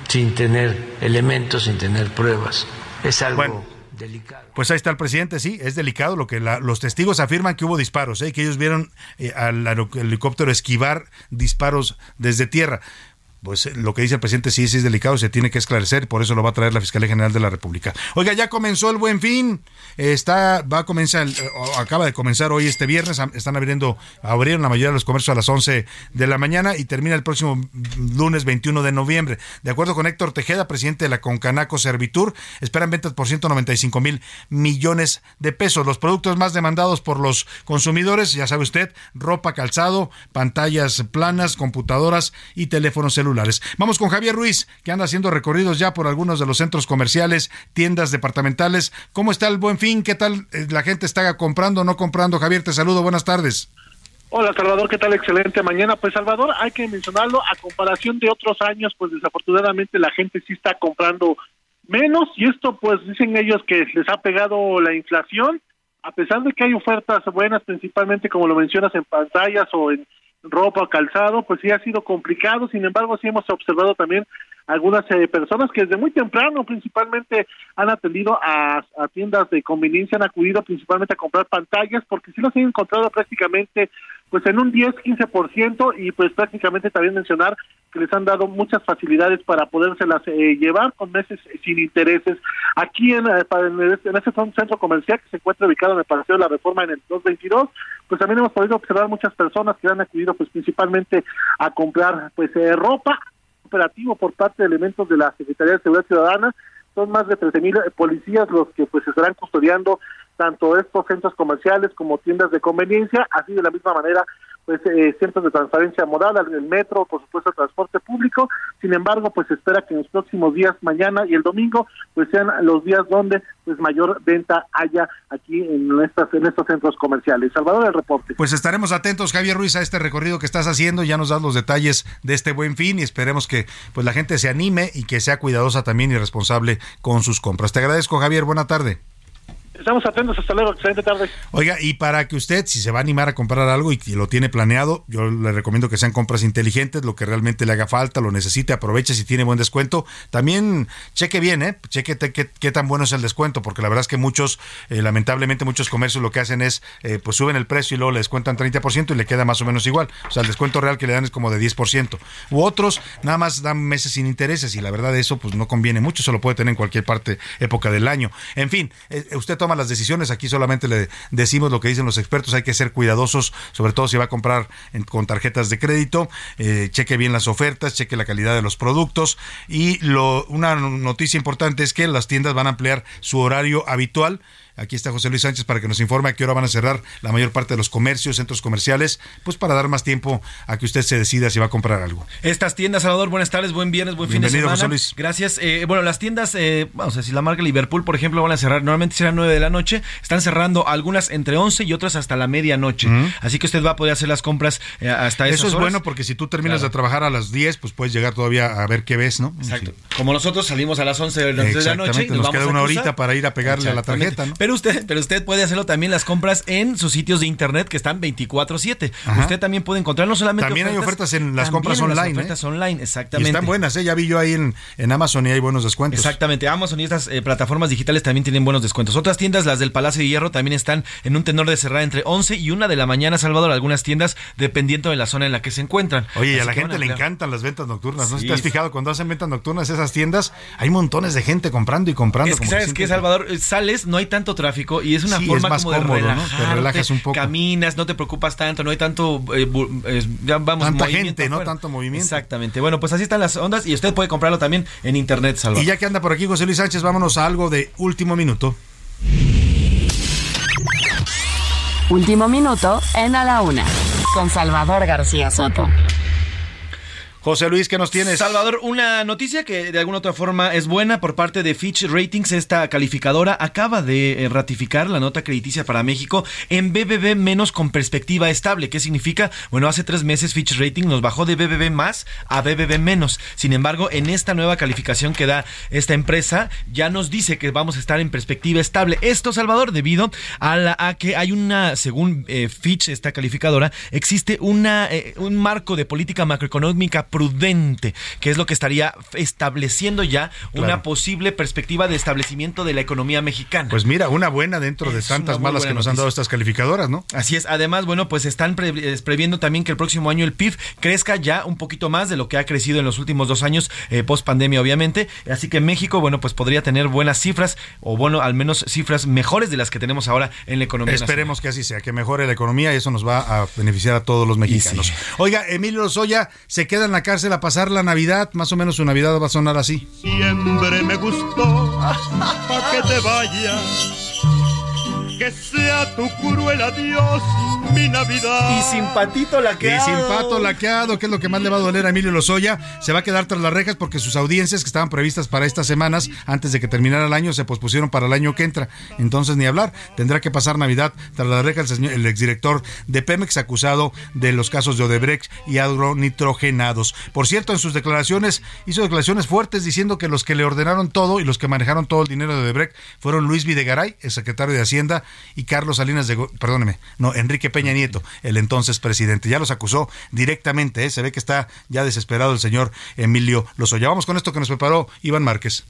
sin tener elementos, sin tener pruebas. Es algo delicado. Pues ahí está el presidente, sí, es delicado. Lo que los testigos afirman que hubo disparos, ¿eh? que ellos vieron eh, al helicóptero esquivar disparos desde tierra pues lo que dice el presidente sí, sí es delicado, se tiene que esclarecer, por eso lo va a traer la Fiscalía General de la República. Oiga, ya comenzó el Buen Fin, está, va a comenzar, acaba de comenzar hoy este viernes, están abriendo, abrieron la mayoría de los comercios a las 11 de la mañana y termina el próximo lunes 21 de noviembre. De acuerdo con Héctor Tejeda, presidente de la Concanaco Servitur, esperan ventas por 195 mil millones de pesos. Los productos más demandados por los consumidores, ya sabe usted, ropa, calzado, pantallas planas, computadoras y teléfonos celulares. Vamos con Javier Ruiz, que anda haciendo recorridos ya por algunos de los centros comerciales, tiendas departamentales. ¿Cómo está el buen fin? ¿Qué tal eh, la gente está comprando o no comprando? Javier, te saludo. Buenas tardes. Hola Salvador, ¿qué tal? Excelente mañana. Pues Salvador, hay que mencionarlo, a comparación de otros años, pues desafortunadamente la gente sí está comprando menos y esto pues dicen ellos que les ha pegado la inflación, a pesar de que hay ofertas buenas, principalmente como lo mencionas en pantallas o en ropa, calzado, pues sí ha sido complicado, sin embargo sí hemos observado también algunas eh, personas que desde muy temprano principalmente han atendido a, tiendas de conveniencia, han acudido principalmente a comprar pantallas porque sí las han encontrado prácticamente pues en un 10, 15% y pues prácticamente también mencionar que les han dado muchas facilidades para podérselas eh, llevar con meses sin intereses. Aquí en, eh, en, ese centro comercial que se encuentra ubicado en el Paseo de la Reforma en el 222, pues también hemos podido observar muchas personas que han acudido pues principalmente a comprar pues ropa, operativo por parte de elementos de la Secretaría de Seguridad Ciudadana. Son más de 13 mil policías los que pues estarán custodiando tanto estos centros comerciales como tiendas de conveniencia, así de la misma manera pues eh, centros de transparencia moral, el metro, por supuesto el transporte público. Sin embargo, pues espera que en los próximos días, mañana y el domingo, pues sean los días donde pues mayor venta haya aquí en estas en estos centros comerciales. Salvador, el reporte. Pues estaremos atentos, Javier Ruiz, a este recorrido que estás haciendo. Ya nos das los detalles de este buen fin y esperemos que pues la gente se anime y que sea cuidadosa también y responsable con sus compras. Te agradezco, Javier. Buena tarde. Estamos atentos, hasta luego, excelente tarde. Oiga, y para que usted, si se va a animar a comprar algo y lo tiene planeado, yo le recomiendo que sean compras inteligentes, lo que realmente le haga falta, lo necesite, aproveche si tiene buen descuento. También cheque bien, ¿eh? Cheque qué, tan bueno es el descuento, porque la verdad es que muchos, eh, lamentablemente muchos comercios lo que hacen es, eh, pues suben el precio y luego le descuentan 30% y le queda más o menos igual. O sea, el descuento real que le dan es como de 10%. U otros nada más dan meses sin intereses y la verdad eso pues no conviene mucho, se lo puede tener en cualquier parte, época del año. En fin, eh, usted toma las decisiones. Aquí solamente le decimos lo que dicen los expertos. Hay que ser cuidadosos, sobre todo si va a comprar con tarjetas de crédito. Eh, cheque bien las ofertas, cheque la calidad de los productos. Y lo, una noticia importante es que las tiendas van a ampliar su horario habitual Aquí está José Luis Sánchez para que nos informe a qué hora van a cerrar la mayor parte de los comercios, centros comerciales, pues para dar más tiempo a que usted se decida si va a comprar algo. Estas tiendas, Salvador, buenas tardes, buen viernes, buen fin de semana. José Luis. Gracias. Eh, bueno, las tiendas, eh, vamos a decir, la marca Liverpool, por ejemplo, van a cerrar, normalmente serán 9 de la noche, están cerrando algunas entre 11 y otras hasta la medianoche. Así que usted va a poder hacer las compras eh, hasta Eso es bueno porque si tú terminas de trabajar a las 10, pues puedes llegar todavía a ver qué ves, ¿no? Exacto. Como nosotros salimos a las 11 de la noche. Nos, nos queda una horita para ir a pegarle a la tarjeta, ¿no? Pero usted, pero usted puede hacerlo también las compras en sus sitios de internet que están 24/7. Usted también puede encontrar no solamente También hay ofertas en las compras online. Las ¿eh? ofertas online, exactamente. Y están buenas, ¿eh? ya vi yo ahí en, en Amazon y hay buenos descuentos. Exactamente, Amazon y estas eh, plataformas digitales también tienen buenos descuentos. Otras tiendas, las del Palacio de Hierro, también están en un tenor de cerrar entre 11 y 1 de la mañana, Salvador, algunas tiendas dependiendo de la zona en la que se encuentran. Oye, y a la gente le encantan las ventas nocturnas, ¿no? Si te has fijado, cuando hacen ventas nocturnas esas tiendas, hay montones de gente comprando y comprando. Es que, ¿sabes qué, Salvador? Sales, no hay tanto tráfico y es una forma como de te relajas un poco. Caminas, no te preocupas tanto, no hay tanto, eh, vamos, Tanta gente, no tanto movimiento. Exactamente. Bueno, pues así están las ondas y usted puede comprarlo también en internet, Salvador. Y ya que anda por aquí José Luis Sánchez, vámonos a algo de último minuto. Último minuto en A la Una, con Salvador García Soto. José Luis, ¿qué nos tienes? Salvador, una noticia que de alguna otra forma es buena por parte de Fitch Ratings. Esta calificadora acaba de eh, ratificar la nota crediticia para México en BBB menos con perspectiva estable. ¿Qué significa? Bueno, hace tres meses Fitch Ratings nos bajó de BBB más a BBB menos. Sin embargo, en esta nueva calificación que da esta empresa, ya nos dice que vamos a estar en perspectiva estable. Esto, Salvador, debido a, la, que hay una, según eh, Fitch, esta calificadora, existe una, eh, un marco de política macroeconómica prudente, que es lo que estaría estableciendo ya una posible perspectiva de establecimiento de la economía mexicana. Pues mira, una buena dentro de tantas malas que nos han dado estas calificadoras, ¿no? Así es. Además, bueno, pues están pre- previendo también que el próximo año el PIB crezca ya un poquito más de lo que ha crecido en los últimos dos años, eh, post pandemia, obviamente. Así que México, bueno, pues podría tener buenas cifras, o bueno, al menos cifras mejores de las que tenemos ahora en la economía. Esperemos que así sea, que mejore la economía y eso nos va a beneficiar a todos los mexicanos. Oiga, Emilio Lozoya se queda en la cárcel a pasar la Navidad, más o menos su Navidad va a sonar así. Siempre me gustó pa' que te vayas. Que sea tu cruel adiós mi Navidad. Y sin patito Y sin pato laqueado, que es lo que más le va a doler a Emilio Lozoya, se va a quedar tras las rejas porque sus audiencias que estaban previstas para estas semanas, antes de que terminara el año, se pospusieron para el año que entra. Entonces, ni hablar, tendrá que pasar Navidad tras las rejas el, señor- el exdirector de Pemex acusado de los casos de Odebrecht y agronitrogenados. Por cierto, en sus declaraciones, hizo declaraciones fuertes diciendo que los que le ordenaron todo y los que manejaron todo el dinero de Odebrecht fueron Luis Videgaray, el secretario de Hacienda, y Carlos Salinas de, Go- perdóneme, no, Enrique Peña Nieto, el entonces presidente. Ya los acusó directamente, ¿eh? se ve que está ya desesperado el señor Emilio Lozoya. Vamos con esto que nos preparó Iván Márquez.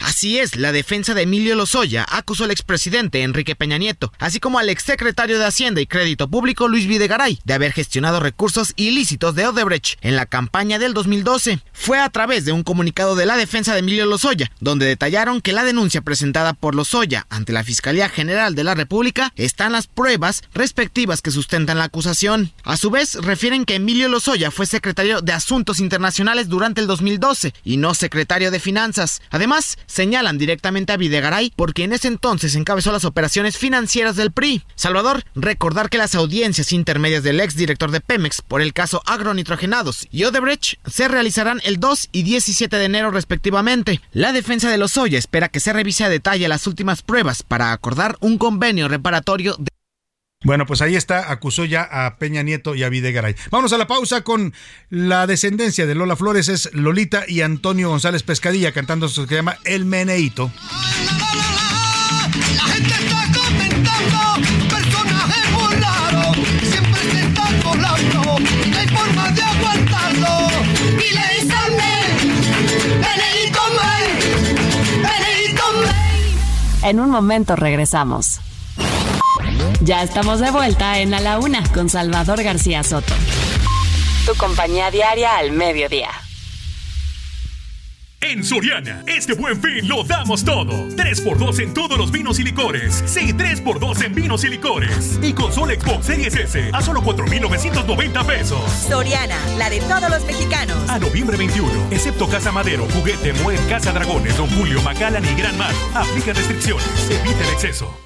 Así es, la defensa de Emilio Lozoya acusó al expresidente Enrique Peña Nieto, así como al exsecretario de Hacienda y Crédito Público Luis Videgaray, de haber gestionado recursos ilícitos de Odebrecht en la campaña del 2012. Fue a través de un comunicado de la defensa de Emilio Lozoya, donde detallaron que la denuncia presentada por Lozoya ante la Fiscalía General de la República están las pruebas respectivas que sustentan la acusación. A su vez, refieren que Emilio Lozoya fue secretario de Asuntos Internacionales durante el 2012 y no secretario de Finanzas. Además, señalan directamente a Videgaray porque en ese entonces encabezó las operaciones financieras del PRI. Salvador, recordar que las audiencias intermedias del exdirector de Pemex por el caso agronitrogenados y Odebrecht se realizarán el 2 y 17 de enero respectivamente. La defensa de Lozoya espera que se revise a detalle las últimas pruebas para acordar un convenio reparatorio de Bueno, pues ahí está, acusó ya a Peña Nieto y a Videgaray. Vamos a la pausa con la descendencia de Lola Flores, es Lolita y Antonio González Pescadilla cantando eso que se llama El Meneito. La gente está comentando, personaje muy raro, siempre se está colando, no hay forma de aguantarlo. Y le dicen, ven, ven y come, ven y come. En un momento regresamos. Ya estamos de vuelta en A la Una con Salvador García Soto. Tu compañía diaria al mediodía. En Soriana, este buen fin lo damos todo. 3x2 en todos los vinos y licores. Sí, 3x2 en vinos y licores. Y consola Xbox Series S a solo 4,990 pesos. Soriana, la de todos los mexicanos. A noviembre 21, excepto Casa Madero, Juguete, Mueble, Casa Dragones, Don Julio, Macallan y Gran Mar. Aplica restricciones. Evita el exceso.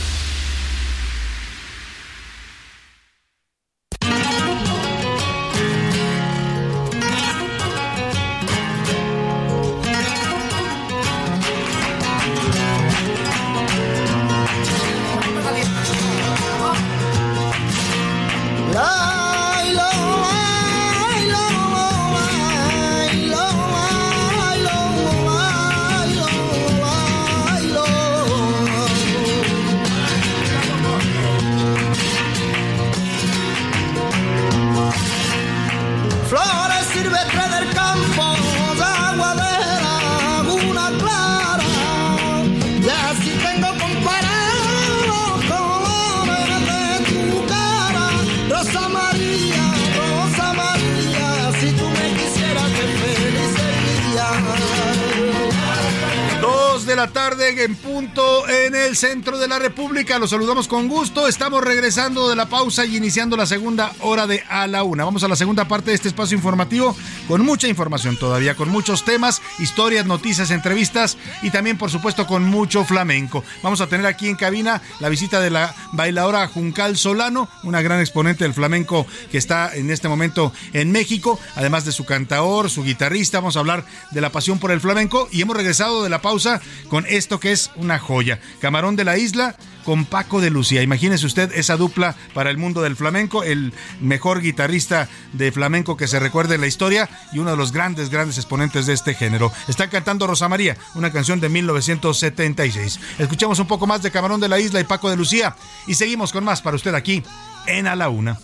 Centro de la República. Los saludamos con gusto. Estamos regresando de la pausa y iniciando la segunda hora de A la Una. Vamos a la segunda parte de este espacio informativo con mucha información todavía, con muchos temas, historias, noticias, entrevistas y también, por supuesto, con mucho flamenco. Vamos a tener aquí en cabina la visita de la bailadora Juncal Solano, una gran exponente del flamenco que está en este momento en México, además de su cantaor, su guitarrista. Vamos a hablar de la pasión por el flamenco y hemos regresado de la pausa con esto que es una joya. Camarón de la Isla con Paco de Lucía. Imagínese usted esa dupla para el mundo del flamenco, el mejor guitarrista de flamenco que se recuerde en la historia y uno de los grandes, grandes exponentes de este género. Está cantando Rosa María, una canción de 1976. Escuchamos un poco más de Camarón de la Isla y Paco de Lucía y seguimos con más para usted aquí en A la Una.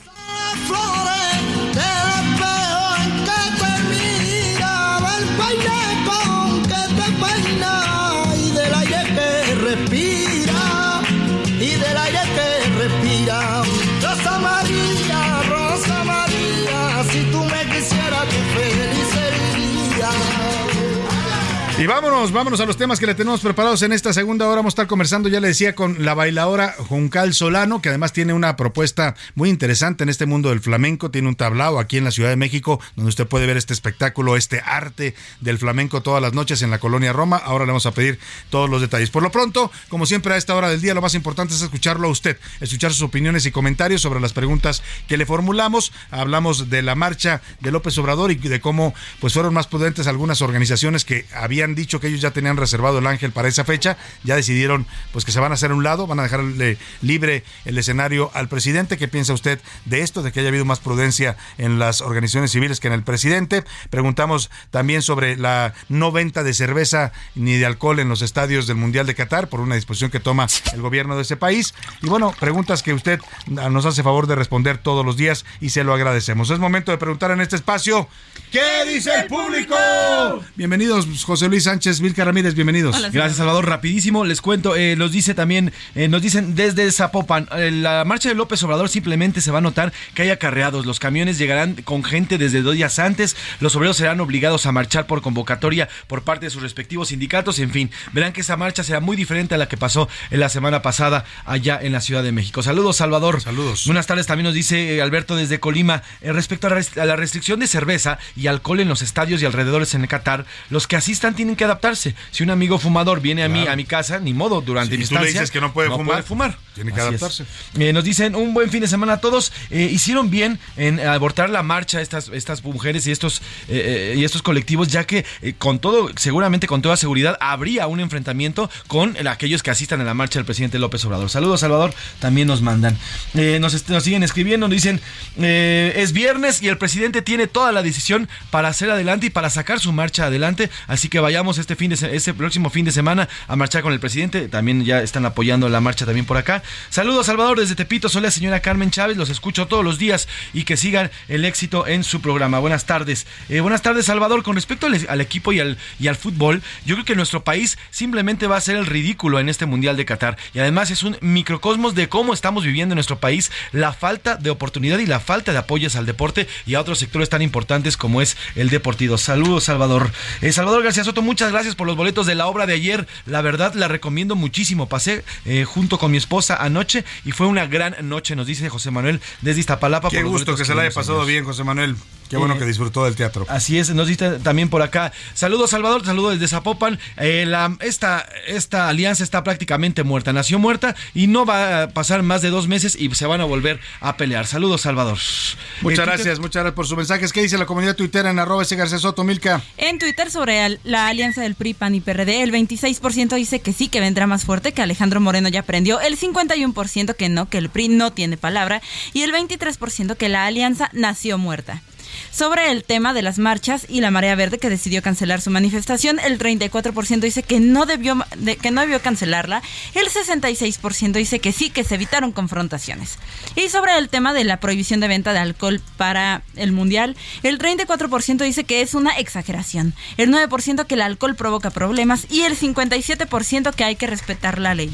Y vámonos, vámonos a los temas que le tenemos preparados en esta segunda hora. Vamos a estar conversando, ya le decía, con la bailadora Juncal Solano, que además tiene una propuesta muy interesante en este mundo del flamenco. Tiene un tablao aquí en la Ciudad de México, donde usted puede ver este espectáculo, este arte del flamenco todas las noches en la colonia Roma. Ahora le vamos a pedir todos los detalles. Por lo pronto, como siempre a esta hora del día, lo más importante es escucharlo a usted, escuchar sus opiniones y comentarios sobre las preguntas que le formulamos. Hablamos de la marcha de López Obrador y de cómo pues fueron más prudentes algunas organizaciones que habían dicho que ellos ya tenían reservado el ángel para esa fecha, ya decidieron pues que se van a hacer un lado, van a dejarle libre el escenario al presidente. ¿Qué piensa usted de esto, de que haya habido más prudencia en las organizaciones civiles que en el presidente? Preguntamos también sobre la no venta de cerveza ni de alcohol en los estadios del Mundial de Qatar por una disposición que toma el gobierno de ese país. Y bueno, preguntas que usted nos hace favor de responder todos los días y se lo agradecemos. Es momento de preguntar en este espacio, ¿qué dice el público? Bienvenidos, José Luis Sánchez, Vilca Ramírez, bienvenidos. Gracias, Salvador. Rapidísimo, les cuento, eh, nos dice también, eh, nos dicen desde Zapopan, eh, la marcha de López Obrador simplemente se va a notar que hay acarreados. Los camiones llegarán con gente desde dos días antes. Los obreros serán obligados a marchar por convocatoria por parte de sus respectivos sindicatos. En fin, verán que esa marcha será muy diferente a la que pasó en la semana pasada allá en la Ciudad de México. Saludos, Salvador. Saludos. Buenas tardes. También nos dice Alberto desde Colima, respecto a, rest a la restricción de cerveza y alcohol en los estadios y alrededores en el Qatar, los que asistan tienen que adaptarse. Si un amigo fumador viene a mí a mi casa, ni modo, durante Si mi tú le dices que no puede fumar, fumar. tiene que Así adaptarse. Eh, nos dicen un buen fin de semana a todos. Eh, hicieron bien en abortar la marcha estas, estas mujeres y estos, eh, y estos colectivos, ya que con todo, seguramente con toda seguridad, habría un enfrentamiento con el- aquellos que asistan a la marcha del presidente López Obrador. Saludos, Salvador. También nos mandan. Nos, nos siguen escribiendo, nos dicen, es viernes y el presidente tiene toda la decisión para hacer adelante y para sacar su marcha adelante. Así que vayamos este fin de este próximo fin de semana a marchar con el presidente. También ya están apoyando la marcha también por acá. Saludos, Salvador, desde Tepito. Soy la señora Carmen Chávez. Los escucho todos los días y que sigan el éxito en su programa. Buenas tardes. Eh, buenas tardes, Salvador. Con respecto al, al equipo y al, y al fútbol, yo creo que nuestro país simplemente va a ser el ridículo en este Mundial de Qatar. Y además es un microcosmos de cómo estamos viviendo en nuestro país la falta de oportunidad y la falta de apoyos al deporte y a otros sectores tan importantes como es el deportivo. Saludos, Salvador. Eh, Salvador García Soto, muchas gracias por los boletos de la obra de ayer. La verdad, la recomiendo muchísimo. Pasé eh, junto con mi esposa anoche y fue una gran noche, nos dice José Manuel desde Iztapalapa. Qué por gusto boletos que se la haya pasado bien, José Manuel. Qué bueno Eh, que disfrutó del teatro. Así es, nos dice también por acá. Saludos Salvador, saludos desde Zapopan. Eh, la- esta, esta alianza está prácticamente muerta, nació muerta y no va a pasar más de dos meses y se van a volver a pelear. Saludos Salvador. Muchas Eh, gracias, muchas gracias por sus mensajes. ¿Qué dice la comunidad tuitera en arroba ese García Soto, Milka? En Twitter sobre la alianza del PRI, PAN y PRD, el 26% dice que sí, que vendrá más fuerte, que Alejandro Moreno ya aprendió, el 51% que no, que el PRI no tiene palabra y el 23% que la alianza nació muerta. Sobre el tema de las marchas y la marea verde que decidió cancelar su manifestación, el 34% dice que no debió de- que no debió cancelarla, el 66% dice que sí, que se evitaron confrontaciones. Y sobre el tema de la prohibición de venta de alcohol para el mundial, el 34% dice que es una exageración, el 9% que el alcohol provoca problemas y el 57% que hay que respetar la ley.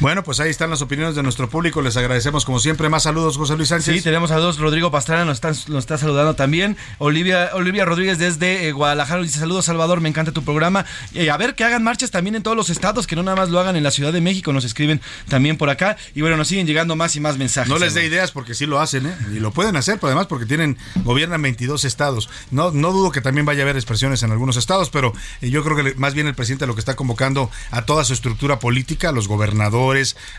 Bueno, pues ahí están las opiniones de nuestro público. Les agradecemos como siempre. Más saludos, José Luis Sánchez. Sí, tenemos a dos. Rodrigo Pastrana nos está, nos está saludando también. Olivia, Olivia Rodríguez desde eh, Guadalajara dice: Saludos, Salvador, me encanta tu programa. Eh, a ver, que hagan marchas también en todos los estados, que no nada más lo hagan en la Ciudad de México. Nos escriben también por acá. Y bueno, nos siguen llegando más y más mensajes. No les dé ideas porque sí lo hacen, ¿eh? Y lo pueden hacer, pero además porque tienen, gobiernan 22 estados. No, no dudo que también vaya a haber expresiones en algunos estados, pero eh, yo creo que más bien el presidente lo que está convocando a toda su estructura política, a los gobernadores,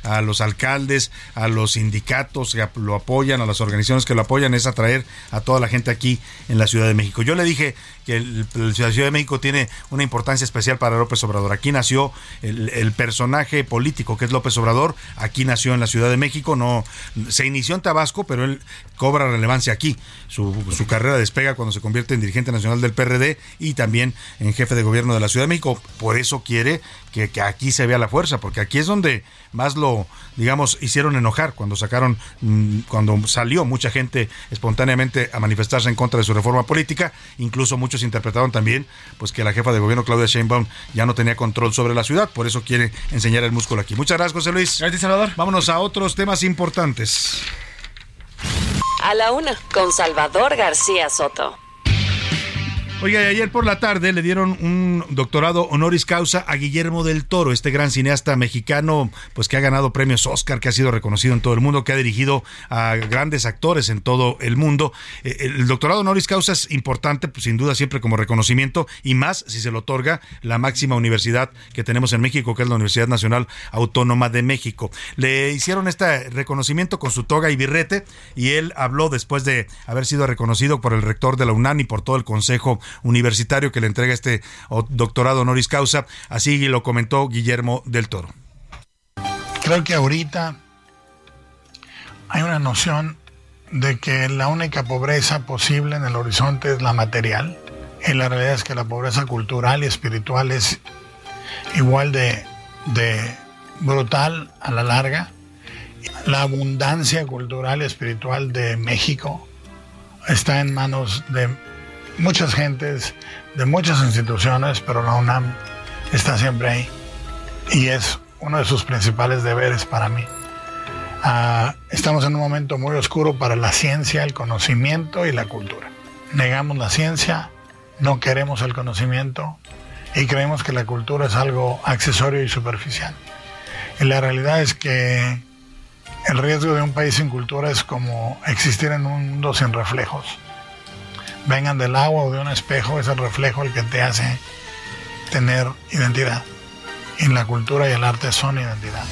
a los alcaldes, a los sindicatos que lo apoyan, a las organizaciones que lo apoyan, es atraer a toda la gente aquí en la Ciudad de México. Yo le dije que la Ciudad de México tiene una importancia especial para López Obrador. Aquí nació el, personaje político que es López Obrador, aquí nació en la Ciudad de México, no se inició en Tabasco, pero él cobra relevancia aquí. Su, carrera despega cuando se convierte en dirigente nacional del PRD y también en jefe de gobierno de la Ciudad de México. Por eso quiere que, aquí se vea la fuerza, porque aquí es donde más lo, digamos, hicieron enojar cuando sacaron, mmm, cuando salió mucha gente espontáneamente a manifestarse en contra de su reforma política, incluso muchos interpretaron también pues que la jefa de gobierno Claudia Sheinbaum ya no tenía control sobre la ciudad, por eso quiere enseñar el músculo aquí. Muchas gracias, José Luis. Gracias, Salvador. Vámonos a otros temas importantes. A la una, con Salvador García Soto. Oiga, ayer por la tarde le dieron un doctorado honoris causa a Guillermo del Toro, este gran cineasta mexicano, pues que ha ganado premios Oscar, que ha sido reconocido en todo el mundo, que ha dirigido a grandes actores en todo el mundo. Eh, El doctorado honoris causa es importante, pues, sin duda siempre como reconocimiento y más si se lo otorga la máxima universidad que tenemos en México, que es la Universidad Nacional Autónoma de México. Le hicieron este reconocimiento con su toga y birrete y él habló después de haber sido reconocido por el rector de la UNAM y por todo el Consejo universitario que le entrega este doctorado honoris causa. Así lo comentó Guillermo del Toro. Creo que ahorita hay una noción de que la única pobreza posible en el horizonte es la material. Y la realidad es que la pobreza cultural y espiritual es igual de, de brutal a la larga. La abundancia cultural y espiritual de México está en manos de muchas gentes, de muchas instituciones, pero la UNAM está siempre ahí. Y es uno de sus principales deberes para mí. Uh, estamos en un momento muy oscuro para la ciencia, el conocimiento y la cultura. Negamos la ciencia, no queremos el conocimiento y creemos que la cultura es algo accesorio y superficial. Y la realidad es que el riesgo de un país sin cultura es como existir en un mundo sin reflejos vengan del agua o de un espejo, es el reflejo el que te hace tener identidad. Y la cultura y el arte son identidad.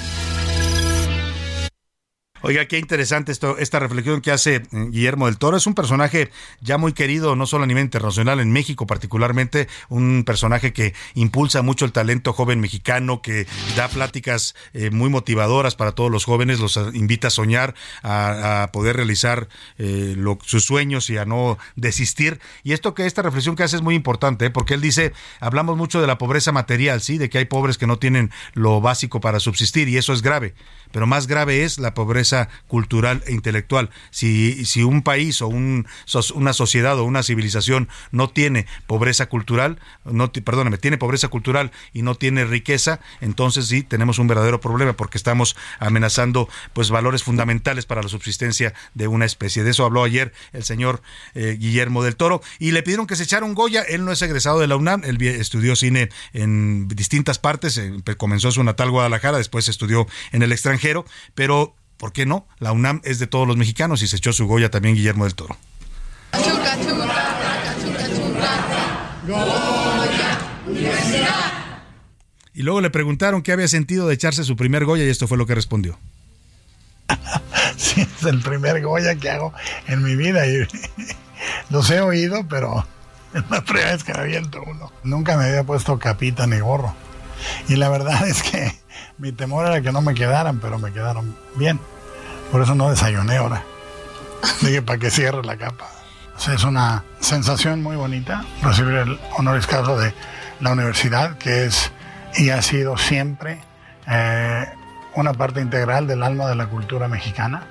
Oiga, qué interesante esto, esta reflexión que hace Guillermo del Toro. Es un personaje ya muy querido, no solo a nivel internacional, en México particularmente, un personaje que impulsa mucho el talento joven mexicano, que da pláticas eh, muy motivadoras para todos los jóvenes, los invita a soñar, a, poder realizar eh, sus sueños y a no desistir. Y esto que esta reflexión que hace es muy importante, ¿eh? porque él dice, hablamos mucho de la pobreza material, sí, de que hay pobres que no tienen lo básico para subsistir y eso es grave, pero más grave es la pobreza cultural e intelectual. Si, si un país o un, una sociedad o una civilización no tiene pobreza cultural, no, perdóname, tiene pobreza cultural y no tiene riqueza, entonces sí tenemos un verdadero problema porque estamos amenazando pues valores fundamentales para la subsistencia de una especie. De eso habló ayer el señor eh, Guillermo del Toro y le pidieron que se echara un Goya. Él no es egresado de la UNAM, él estudió cine en distintas partes, comenzó su natal Guadalajara, después estudió en el extranjero, pero ¿por qué no? La UNAM es de todos los mexicanos y se echó su Goya también Guillermo del Toro. Chuca, chuca, chuca, Goya, y luego le preguntaron qué había sentido de echarse su primer Goya y esto fue lo que respondió. sí, es el primer Goya que hago en mi vida y los he oído, pero es la primera vez que me aviento uno. Nunca me había puesto capita ni gorro. Y la verdad es que mi temor era que no me quedaran, pero me quedaron bien. Por eso no desayuné ahora. Dije, para que cierre la capa. Es una sensación muy bonita recibir el honoris causa de la universidad, que es y ha sido siempre eh, una parte integral del alma de la cultura mexicana.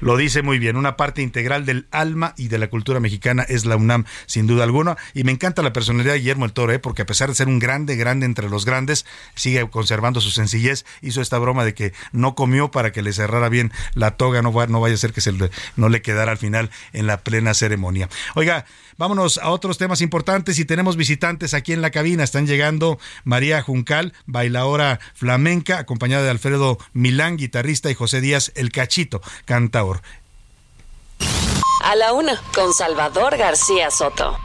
Lo dice muy bien, una parte integral del alma y de la cultura mexicana es la UNAM, sin duda alguna. Y me encanta la personalidad de Guillermo el Toro, ¿eh? porque a pesar de ser un grande, grande entre los grandes, sigue conservando su sencillez. Hizo esta broma de que no comió para que le cerrara bien la toga, no, va, no vaya a ser que se no le quedara al final en la plena ceremonia. Oiga, vámonos a otros temas importantes y tenemos visitantes aquí en la cabina. Están llegando María Juncal, bailadora flamenca, acompañada de Alfredo Milán, guitarrista, y José Díaz, el cachito, Cantaor. A la una, con Salvador García Soto.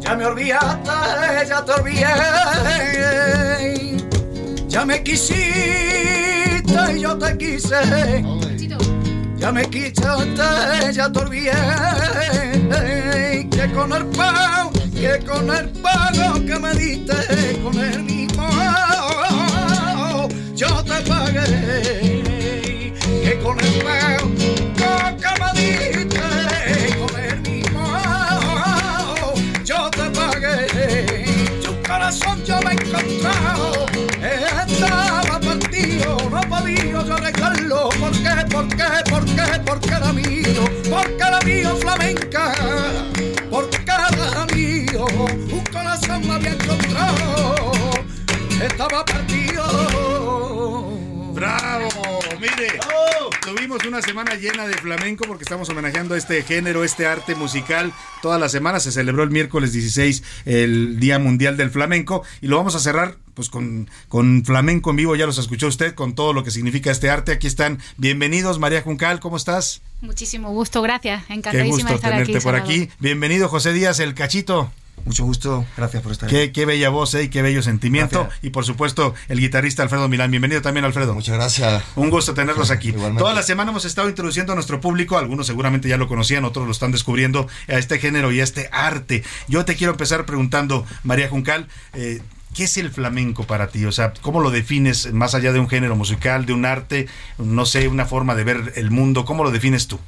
Ya me olvidaste, ya te olvidé ya me quisiste y yo te quise. Ya me quitaste, ya te olvidé. Que con el pago, que con el pago que me diste, con el mismo yo te pagué. Que con el pago que me diste, con el mismo yo te pagué. Tu corazón yo me he ¿Por qué? ¿Por qué? ¿Por qué? Porque era mío, porque era mío flamenca, porque era mío. Un corazón había encontrado, estaba partido. ¡Bravo! Mire, tuvimos una semana llena de flamenco porque estamos homenajeando este género, este arte musical. Toda la semana se celebró el miércoles 16 el Día Mundial del Flamenco y lo vamos a cerrar pues con, con flamenco en vivo, ya los escuchó usted, con todo lo que significa este arte. Aquí están, bienvenidos María Juncal, ¿cómo estás? Muchísimo gusto, gracias. Qué Encantadísima gusto de estar tenerte aquí. por Salvador. aquí. Bienvenido José Díaz, el cachito. Mucho gusto, gracias por estar Qué, qué bella voz ¿eh? y qué bello sentimiento. Gracias. Y por supuesto, el guitarrista Alfredo Milán. Bienvenido también, Alfredo. Muchas gracias. Un gusto tenerlos aquí. Toda la semana hemos estado introduciendo a nuestro público, algunos seguramente ya lo conocían, otros lo están descubriendo, a este género y a este arte. Yo te quiero empezar preguntando, María Juncal, eh, ¿qué es el flamenco para ti? O sea, ¿cómo lo defines más allá de un género musical, de un arte, no sé, una forma de ver el mundo? ¿Cómo lo defines tú?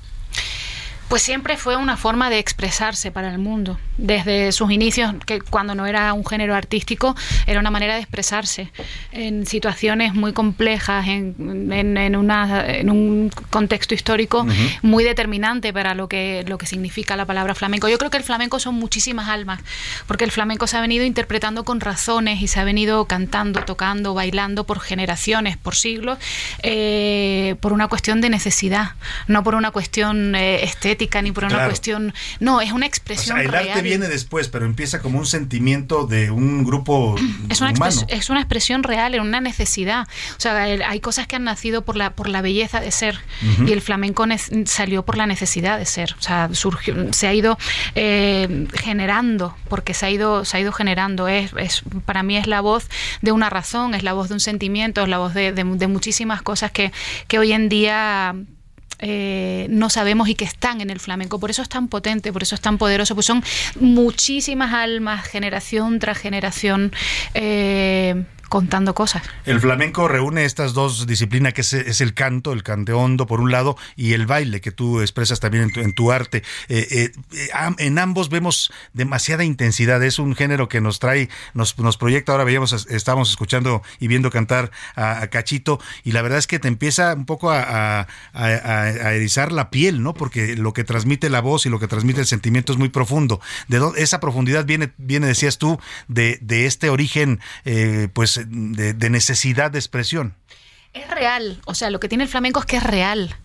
Pues siempre fue una forma de expresarse para el mundo. Desde sus inicios, que cuando no era un género artístico, era una manera de expresarse en situaciones muy complejas, en, en- en una, en un contexto histórico muy determinante para lo que, lo que significa la palabra flamenco. Yo creo que el flamenco son muchísimas almas, porque el flamenco se ha venido interpretando con razones y se ha venido cantando, tocando, bailando por generaciones, por siglos, eh, por una cuestión de necesidad, no por una cuestión eh, estética ni por una Claro. cuestión. No, es una O expresión sea, el arte real. viene después, pero empieza como un sentimiento de un grupo Es una, humano. es una expresión real, es una necesidad. O sea, hay cosas que han nacido por la, por la belleza de ser Ujú. y el flamenco salió por la necesidad de ser. O sea, surgió, se ha ido eh, generando, porque se ha ido, se ha ido generando. Es, es- para mí es la voz de una razón, es la voz de un sentimiento, es la voz de, de- de muchísimas cosas que, que hoy en día eh, no sabemos y que están en el flamenco. Por eso es tan potente, por eso es tan poderoso, pues son muchísimas almas, generación tras generación, eh, contando cosas. El flamenco reúne estas dos disciplinas que es, es el canto, el cante hondo por un lado y el baile que tú expresas también en tu, en tu arte. Eh, eh, eh, en ambos vemos demasiada intensidad. Es un género que nos trae, nos, nos proyecta. Ahora veíamos, estábamos escuchando y viendo cantar a, Cachito y la verdad es que te empieza un poco a, erizar la piel, ¿no? Porque lo que transmite la voz y lo que transmite el sentimiento es muy profundo. De esa profundidad viene, viene, decías tú, de, de este origen, eh, pues, de, necesidad de expresión. Es real, o sea, lo que tiene el flamenco es que es real.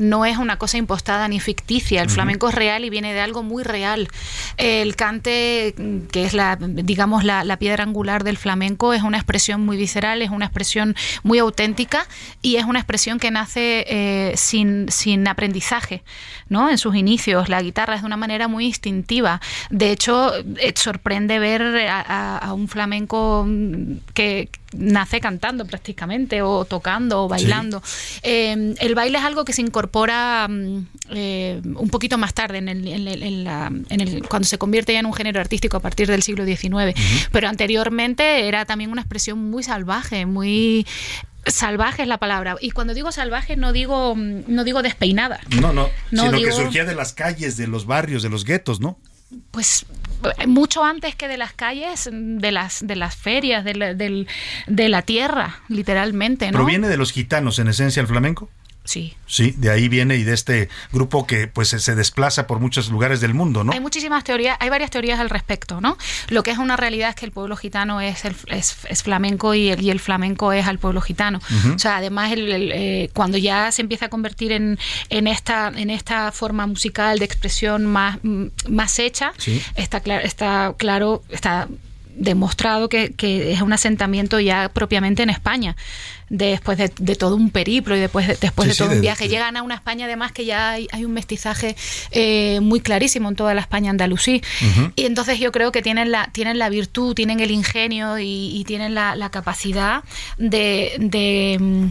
No es una cosa impostada ni ficticia. El flamenco es real y viene de algo muy real. El cante, que es la, digamos, la, la piedra angular del flamenco, es una expresión muy visceral, es una expresión muy auténtica y es una expresión que nace eh, sin, sin aprendizaje, ¿no? En sus inicios, la guitarra es de una manera muy instintiva. De hecho, eh, sorprende ver a, a- a un flamenco mm, que nace cantando prácticamente o tocando o bailando. Eh, el baile es algo que se incorpora mm, eh, un poquito más tarde, en el, en el- en la- en el- cuando se convierte ya en un género artístico a partir del siglo XIX. Pero anteriormente era también una expresión muy salvaje, muy salvaje es la palabra. Y cuando digo salvaje no digo mm, no digo despeinada. No, no, No, sino que surgía de las calles, de los barrios, de los guetos, ¿no? Pues mucho antes que de las calles, de las de las ferias, de la, del- de la tierra, literalmente. ¿Proviene de los gitanos en esencia el flamenco? Sí. Sí, de ahí viene y de este grupo que pues se- desplaza por muchos lugares del mundo, ¿no? Hay muchísimas teorías, hay varias teorías al respecto, ¿no? Lo que es una realidad es que el pueblo gitano es, el- es, es flamenco y el, y el flamenco es al pueblo gitano. O sea, además, el- el, eh, cuando ya se empieza a convertir en, en, esta, en esta forma musical de expresión más, mm, más hecha, Sí. está, cla- está claro, está demostrado que, que es un asentamiento ya propiamente en España. Después de, de todo un periplo y después de, después Sí, de todo un viaje. Llegan a una España además que ya hay, hay un mestizaje eh, muy clarísimo en toda la España andalusí. Y entonces yo creo que tienen la, tienen la virtud, tienen el ingenio y, y tienen la, la capacidad de... de, mm,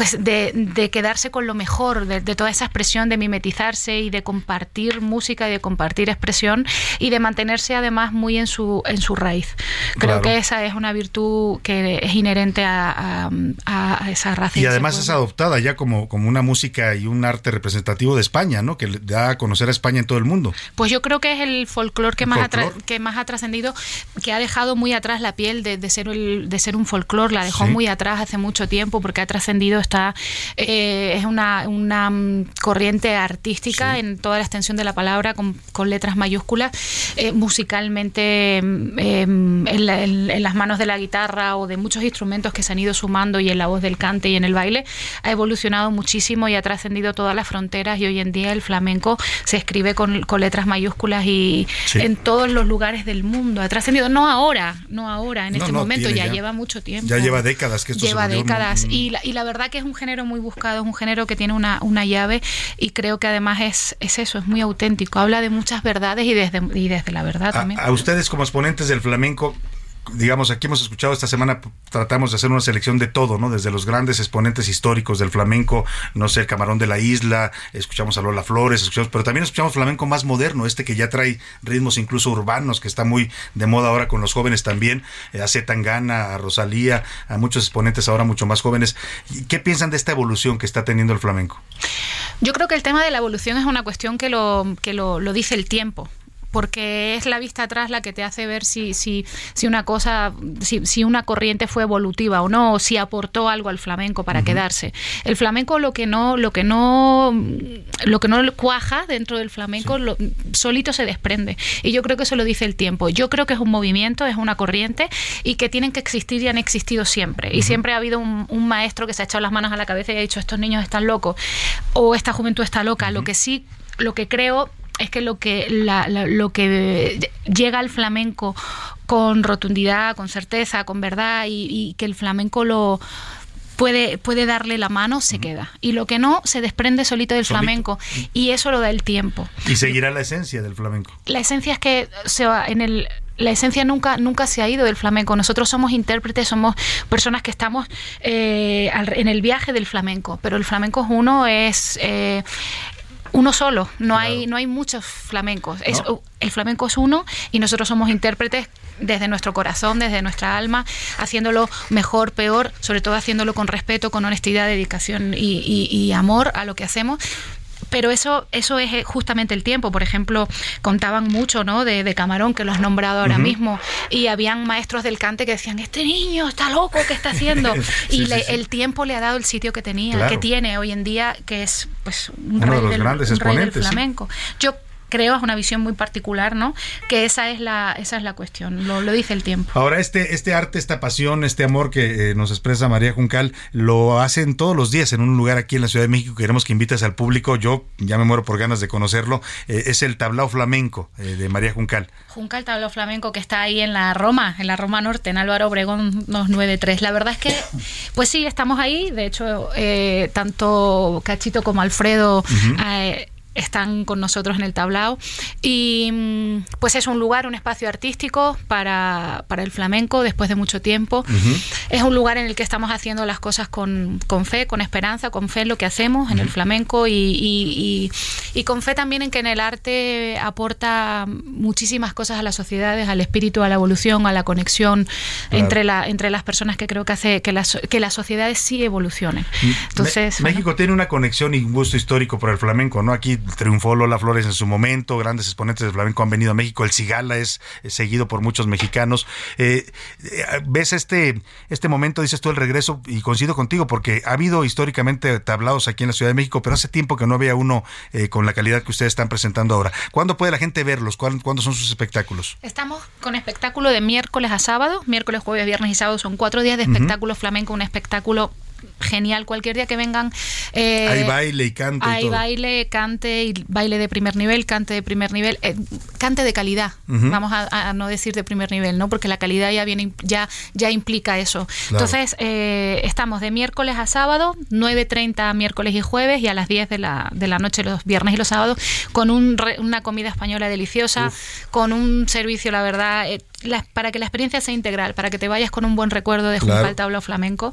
pues de, de quedarse con lo mejor de, de toda esa expresión, de mimetizarse y de compartir música y de compartir expresión y de mantenerse además muy en su, en su raíz. Creo Claro. que esa es una virtud que es inherente a, a- a esa raza. Y además es adoptada ya como, como una música y un arte representativo de España, ¿no? Que da a conocer a España en todo el mundo. Pues yo creo que es el folclore que más que más ha trascendido, que ha dejado muy atrás la piel de, de ser el, de ser un folclore, la dejó Sí. muy atrás hace mucho tiempo porque ha trascendido, está eh, es una, una mm, corriente artística en toda la extensión de la palabra con, con letras mayúsculas, eh, musicalmente mm, em, en, la- en- en las manos de la guitarra o de muchos instrumentos que se han ido sumando y en la voz del cante y en el baile, ha evolucionado muchísimo y ha trascendido todas las fronteras y hoy en día el flamenco se escribe con, con letras mayúsculas y Sí. en todos los lugares del mundo. Ha trascendido, no ahora, no ahora, en No, este no, momento, ya, ya- lleva mucho tiempo. Ya lleva décadas que esto se Lleva un- décadas un- y, la, y la verdad que es un género muy buscado, es un género que tiene una, una llave y creo que además es, es eso, es muy auténtico, habla de muchas verdades y desde, y desde la verdad A, también. a ustedes como exponentes del flamenco, digamos, aquí hemos escuchado esta semana, tratamos de hacer una selección de todo, ¿no? Desde los grandes exponentes históricos del flamenco, no sé, el Camarón de la Isla, escuchamos a Lola Flores, escuchamos, pero también escuchamos flamenco más moderno, este que ya trae ritmos incluso urbanos, que está muy de moda ahora con los jóvenes también, eh, a Z Tangana, a Rosalía, a muchos exponentes ahora mucho más jóvenes. ¿Y ¿Qué piensan de esta evolución que está teniendo el flamenco? Yo creo que el tema de la evolución es una cuestión que lo, que lo, lo dice el tiempo porque es la vista atrás la que te hace ver si, si, si una cosa, si, si una corriente fue evolutiva o no, o si aportó algo al flamenco para quedarse. El flamenco lo que no, lo que no, lo que no cuaja dentro del flamenco, lo- solito se desprende. Y yo creo que eso lo dice el tiempo. Yo creo que es un movimiento, es una corriente y que tienen que existir y han existido siempre. Y siempre ha habido un, un maestro que se ha echado las manos a la cabeza y ha dicho estos niños están locos o esta juventud está loca. Lo que sí, lo que creo es que lo que la- la- lo que llega al flamenco con rotundidad, con certeza, con verdad y, y que el flamenco lo puede puede darle la mano se queda y lo que no se desprende solito del Solito. flamenco y eso lo da el tiempo. Y seguirá la esencia del flamenco. La esencia es que se va en el la esencia nunca nunca se ha ido del flamenco. Nosotros somos intérpretes, somos personas que estamos eh, en el viaje del flamenco, pero el flamenco es uno, es eh, uno solo. No hay no hay muchos flamencos. Es, No. el flamenco es uno y nosotros somos intérpretes desde nuestro corazón, desde nuestra alma, haciéndolo mejor, peor, sobre todo haciéndolo con respeto, con honestidad, dedicación y, y- y amor a lo que hacemos. Pero eso, eso es eh, justamente el tiempo. Por ejemplo, contaban mucho ¿no? de, de Camarón, que lo has nombrado ahora mismo, y habían maestros del cante que decían, este niño está loco, ¿qué está haciendo? Sí, y le- sí. el tiempo le ha dado el sitio que tenía, Claro. que tiene hoy en día, que es pues un, Uno de rey, los del, grandes del flamenco. Yo creo, es una visión muy particular, ¿no? Que esa es la, esa es la cuestión, lo, lo dice el tiempo. Ahora, este, este arte, esta pasión, este amor que eh, nos expresa María Juncal, lo hacen todos los días en un lugar aquí en la Ciudad de México. Queremos que invites al público. Yo ya me muero por ganas de conocerlo. Eh, es el tablao flamenco eh, de María Juncal. Juncal Tablao Flamenco que está ahí en la Roma, en la Roma Norte, en Álvaro Obregón 293. La verdad es que, pues sí, estamos ahí. De hecho, tanto Cachito como Alfredo están con nosotros en el tablao. Y mm, pues es un lugar, un espacio artístico para, para el flamenco después de mucho tiempo. Es un lugar en el que estamos haciendo las cosas con, con fe, con esperanza, con fe en lo que hacemos en el flamenco y, y- y- y con fe también en que en el arte aporta muchísimas cosas a las sociedades, al espíritu, a la evolución, a la conexión Claro. entre, la, entre las personas que creo que hace que las, que las sociedades sí evolucionen. Entonces, Me- bueno. México tiene una conexión y un gusto histórico por el flamenco, ¿no? Aquí triunfó Lola Flores en su momento, grandes exponentes del flamenco han venido a México, el Cigala es, seguido por muchos mexicanos. Eh, eh, ¿Ves este, este momento, dices tú, el regreso? Y coincido contigo, porque ha habido históricamente tablados aquí en la Ciudad de México, pero hace tiempo que no había uno eh, con la calidad que ustedes están presentando ahora. ¿Cuándo puede la gente verlos? ¿Cuándo, son sus espectáculos? Estamos con espectáculo de miércoles a sábado, miércoles, jueves, viernes y sábado son cuatro días de espectáculo flamenco, un espectáculo genial. Cualquier día que vengan. Eh, hay baile y cante. Hay y todo. baile, cante y baile de primer nivel, cante de primer nivel, eh, cante de calidad. Vamos a, a no decir de primer nivel, ¿no? Porque la calidad ya viene, ya, ya implica eso. Claro. Entonces, eh, estamos de miércoles a sábado, 9.30 miércoles y jueves, y a las 10 de la, de la noche los viernes y los sábados, con un re- una comida española deliciosa, con un servicio, la verdad, la- para que la experiencia sea integral, para que te vayas con un buen recuerdo de Claro. Juncal Tablao Flamenco.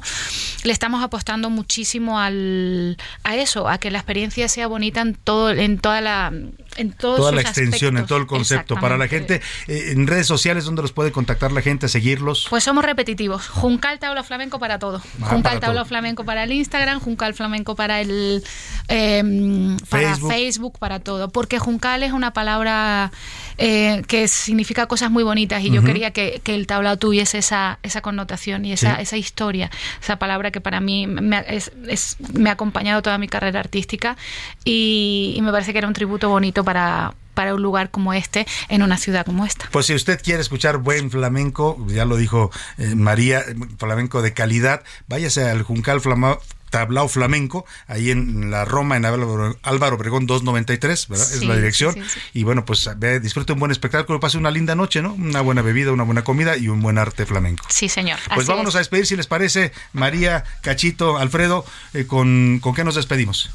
Le estamos apostando muchísimo al, a eso, a que la experiencia sea bonita en todo, en toda la, en todos Toda sus la extensión, en todo el concepto. Para la gente, eh, en redes sociales, ¿dónde los puede contactar la gente, seguirlos? Pues somos repetitivos. Juncal Tablao Flamenco para todo. Ah, Juncal todo. Flamenco para el Instagram, Juncal Flamenco para el eh, para Facebook. Facebook. para todo. Porque Juncal es una palabra eh, que significa cosas muy bonitas y yo quería que, que el tablao tuviese esa, esa connotación y esa, Sí. esa historia, esa palabra que para mí me ha, es- es- me ha acompañado toda mi carrera artística y, y me parece que era un tributo bonito para, para un lugar como este en una ciudad como esta. Pues si usted quiere escuchar buen flamenco, ya lo dijo eh, María, flamenco de calidad, váyase al Juncal Flama- Tablao Flamenco, ahí en la Roma, en Álvaro, Obregón 293, ¿verdad? es la dirección. sí, sí, sí. Y bueno, pues disfrute un buen espectáculo, pase una linda noche, ¿no? Una buena bebida, una buena comida y un buen arte flamenco. Sí, señor. Pues Así vámonos es. a despedir, si les parece, María, Cachito, Alfredo, eh, con, ¿con qué nos despedimos?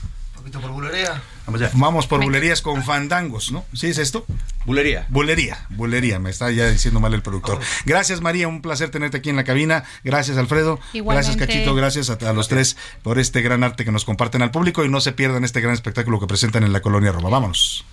Por bulería. Vamos, ya. Vamos por bulerías con fandangos, ¿no? ¿Sí es esto? Bulería. Bulería, bulería, me está ya diciendo mal el productor. Gracias María, un placer tenerte aquí en la cabina. Gracias Alfredo. Igualmente. Gracias Cachito, gracias a, a los tres por este gran arte que nos comparten al público y no se pierdan este gran espectáculo que presentan en la colonia Roma. Vámonos.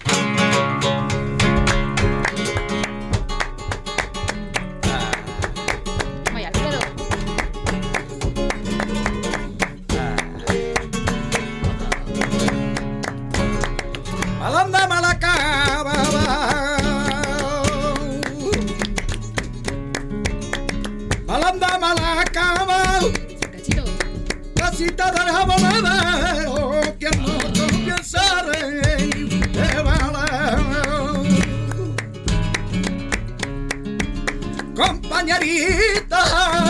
Compañerita.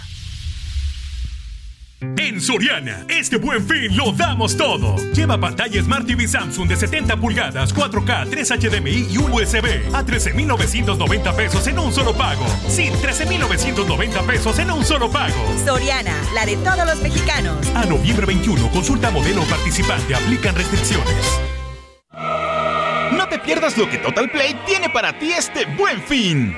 En Soriana, este buen fin lo damos todo. Lleva pantalla Smart TV Samsung de 70 pulgadas, 4K, 3 HDMI y un USB a 13,990 pesos en un solo pago. Sí, 13,990 pesos en un solo pago. Soriana, la de todos los mexicanos. A noviembre 21, consulta modelo participante, aplican restricciones. No te pierdas lo que Total Play tiene para ti este buen fin.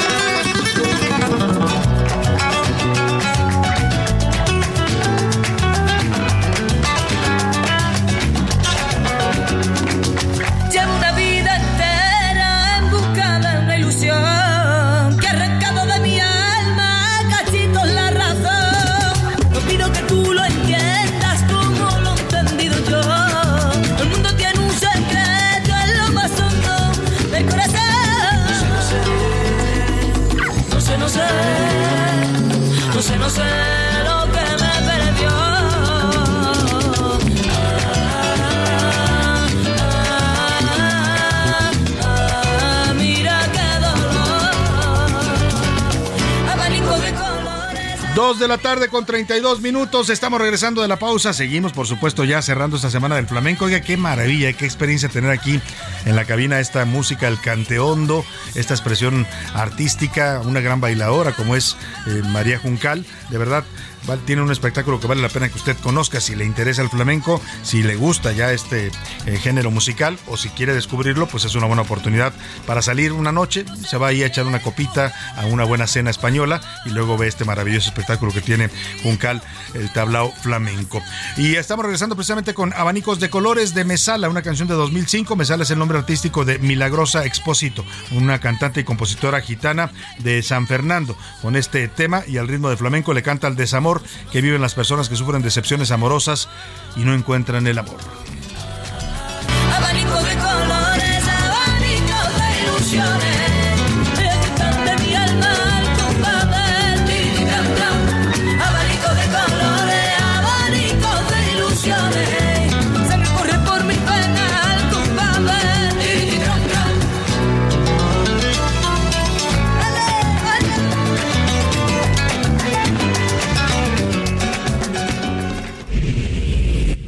thousand Dos de la tarde con 32 minutos. Estamos regresando de la pausa. Seguimos, por supuesto, ya cerrando esta semana del flamenco. Oiga, qué maravilla, qué experiencia tener aquí en la cabina esta música, el canteondo, esta expresión artística, una gran bailadora como es eh, María Juncal. De verdad, tiene un espectáculo que vale la pena que usted conozca si le interesa el flamenco, si le gusta ya este eh, género musical o si quiere descubrirlo, pues es una buena oportunidad para salir una noche, se va ahí a echar una copita a una buena cena española y luego ve este maravilloso espectáculo que tiene Juncal, el tablao flamenco. Y estamos regresando precisamente con Abanicos de Colores de Mesala, una canción de 2005. Mesala es el nombre artístico de Milagrosa Expósito, una cantante y compositora gitana de San Fernando. Con este tema y al ritmo de flamenco le canta el desamor que viven las personas que sufren decepciones amorosas y no encuentran el amor.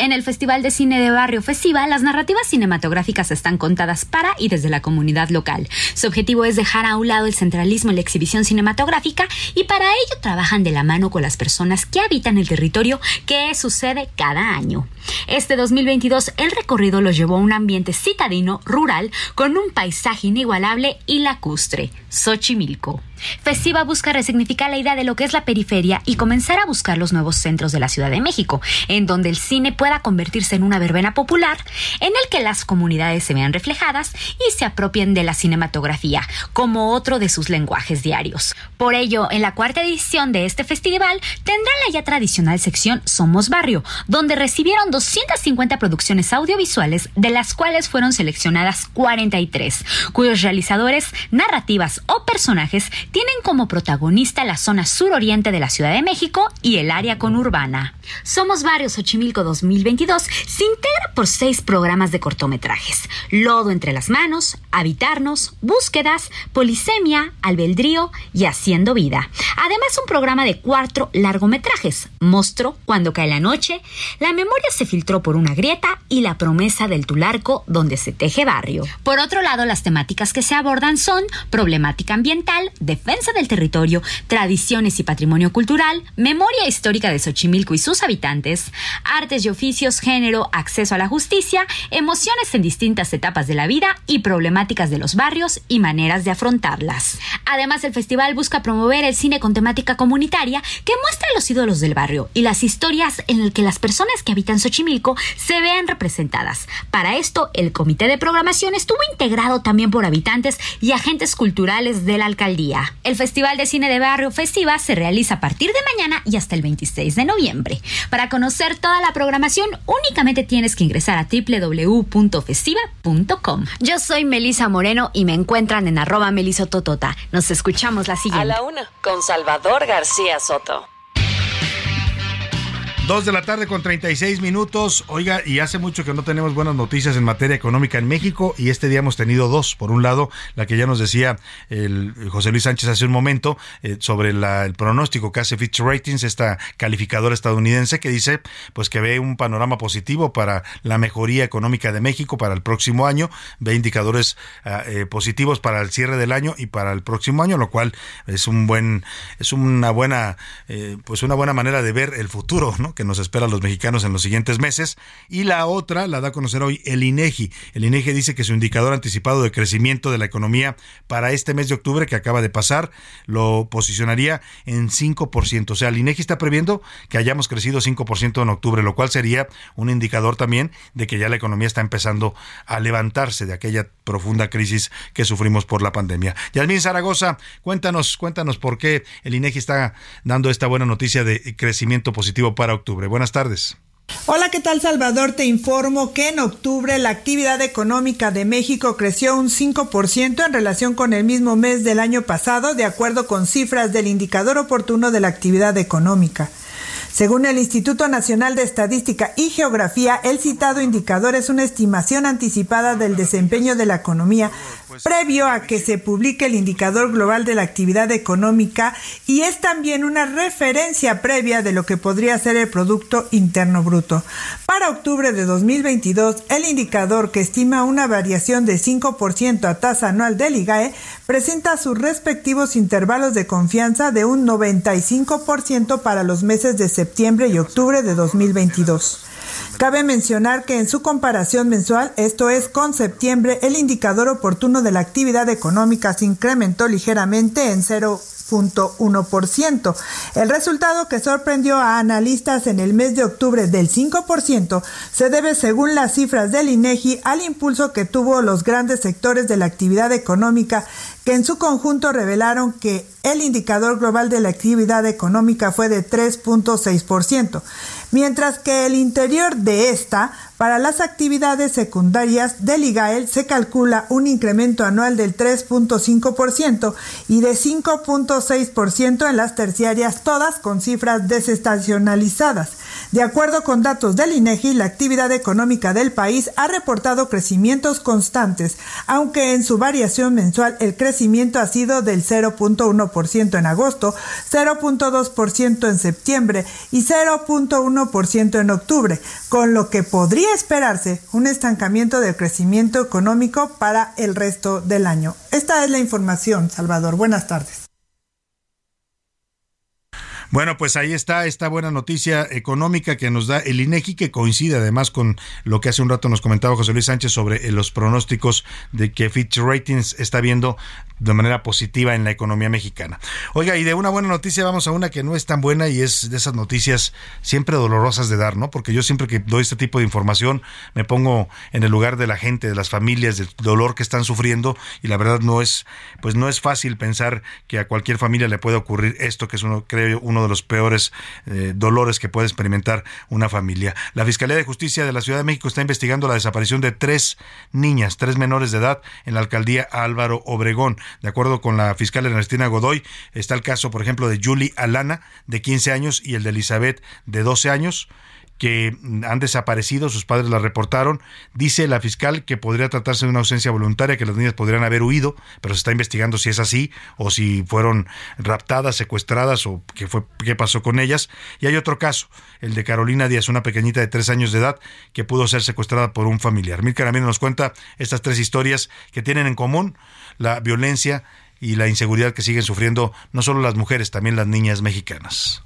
En el Festival de Cine de Barrio Festiva, las narrativas cinematográficas están contadas para y desde la comunidad local. Su objetivo es dejar a un lado el centralismo y la exhibición cinematográfica y para ello trabajan de la mano con las personas que habitan el territorio que sucede cada año. Este 2022 el recorrido los llevó a un ambiente citadino, rural, con un paisaje inigualable y lacustre, Xochimilco. Festiva busca resignificar la idea de lo que es la periferia y comenzar a buscar los nuevos centros de la Ciudad de México, en donde el cine pueda convertirse en una verbena popular, en el que las comunidades se vean reflejadas y se apropien de la cinematografía, como otro de sus lenguajes diarios. Por ello, en la cuarta edición de este festival tendrá la ya tradicional sección Somos Barrio, donde recibieron 250 producciones audiovisuales, de las cuales fueron seleccionadas 43, cuyos realizadores, narrativas o personajes tienen como protagonista la zona suroriente de la Ciudad de México y el área conurbana. Somos Barrio Xochimilco 2022 se integra por seis programas de cortometrajes: Lodo entre las manos, Habitarnos, Búsquedas, Polisemia, Albedrío y Haciendo Vida. Además, un programa de cuatro largometrajes: Monstruo, Cuando cae la noche, La memoria se filtró por una grieta y La promesa del Tularco, donde se teje barrio. Por otro lado, las temáticas que se abordan son problemática ambiental, defensa del territorio, tradiciones y patrimonio cultural, memoria histórica de Xochimilco y sus habitantes, artes y oficios, género, acceso a la justicia, emociones en distintas etapas de la vida y problemáticas de los barrios y maneras de afrontarlas. Además, el festival busca promover el cine con temática comunitaria que muestra los ídolos del barrio y las historias en las que las personas que habitan Xochimilco se vean representadas. Para esto, el comité de programación estuvo integrado también por habitantes y agentes culturales de la alcaldía. El Festival de Cine de Barrio Festiva se realiza a partir de mañana y hasta el 26 de noviembre. Para conocer toda la programación, únicamente tienes que ingresar a www.festiva.com. Yo soy Melisa Moreno y me encuentran en arroba melisototota. Nos escuchamos la siguiente. A la una, con Salvador García Soto. Dos de la tarde con 36 minutos. Oiga, y hace mucho que no tenemos buenas noticias en materia económica en México y este día hemos tenido dos. Por un lado, la que ya nos decía el José Luis Sánchez hace un momento eh, sobre la- el pronóstico que hace Fitch Ratings, esta calificadora estadounidense que dice pues que ve un panorama positivo para la mejoría económica de México para el próximo año, ve indicadores ah, eh, positivos para el cierre del año y para el próximo año, lo cual es un buen es una buena eh, pues una buena manera de ver el futuro, ¿no? Que nos espera a los mexicanos en los siguientes meses. Y la otra la da a conocer hoy el INEGI. El INEGI dice que su indicador anticipado de crecimiento de la economía para este mes de octubre que acaba de pasar lo posicionaría en 5%. O sea, el INEGI está previendo que hayamos crecido 5% en octubre, lo cual sería un indicador también de que ya la economía está empezando a levantarse de aquella profunda crisis que sufrimos por la pandemia. Yasmín Zaragoza, cuéntanos, cuéntanos por qué el INEGI está dando esta buena noticia de crecimiento positivo para octubre. Buenas tardes. Hola, ¿qué tal Salvador? Te informo que en octubre la actividad económica de México creció un 5% en relación con el mismo mes del año pasado, de acuerdo con cifras del indicador oportuno de la actividad económica. Según el Instituto Nacional de Estadística y Geografía, el citado indicador es una estimación anticipada del desempeño de la economía previo a que se publique el indicador global de la actividad económica y es también una referencia previa de lo que podría ser el Producto Interno Bruto. Para octubre de 2022, el indicador que estima una variación de 5% a tasa anual del IGAE presenta sus respectivos intervalos de confianza de un 95% para los meses de septiembre y octubre de 2022. Cabe mencionar que en su comparación mensual, esto es con septiembre, el indicador oportuno de la actividad económica se incrementó ligeramente en 0.1%. El resultado que sorprendió a analistas en el mes de octubre del 5% se debe, según las cifras del INEGI, al impulso que tuvo los grandes sectores de la actividad económica que en su conjunto revelaron que el indicador global de la actividad económica fue de 3.6%, mientras que el interior de esta, para las actividades secundarias del IGAEL, se calcula un incremento anual del 3.5% y de 5.6% en las terciarias, todas con cifras desestacionalizadas. De acuerdo con datos del INEGI, la actividad económica del país ha reportado crecimientos constantes, aunque en su variación mensual el crecimiento ha sido del 0.1% en agosto, 0.2% en septiembre y 0.1% en octubre, con lo que podría esperarse un estancamiento del crecimiento económico para el resto del año. Esta es la información, Salvador. Buenas tardes. Bueno, pues ahí está esta buena noticia económica que nos da el INEGI, que coincide además con lo que hace un rato nos comentaba José Luis Sánchez sobre eh, los pronósticos de que Fitch Ratings está viendo de manera positiva en la economía mexicana. Oiga, y de una buena noticia vamos a una que no es tan buena y es de esas noticias siempre dolorosas de dar, ¿no? Porque yo siempre que doy este tipo de información me pongo en el lugar de la gente, de las familias, del dolor que están sufriendo y la verdad no es, pues no es fácil pensar que a cualquier familia le puede ocurrir esto, que es uno, creo, uno de los peores eh, dolores que puede experimentar una familia. La Fiscalía de Justicia de la Ciudad de México está investigando la desaparición de tres niñas, tres menores de edad en la alcaldía Álvaro Obregón. De acuerdo con la fiscal Ernestina Godoy, está el caso, por ejemplo, de Julie Alana, de 15 años, y el de Elizabeth, de 12 años que han desaparecido, sus padres la reportaron. Dice la fiscal que podría tratarse de una ausencia voluntaria, que las niñas podrían haber huido, pero se está investigando si es así o si fueron raptadas, secuestradas o qué fue qué pasó con ellas. Y hay otro caso, el de Carolina Díaz, una pequeñita de tres años de edad que pudo ser secuestrada por un familiar. Mil Caramino nos cuenta estas tres historias que tienen en común la violencia y la inseguridad que siguen sufriendo no solo las mujeres, también las niñas mexicanas.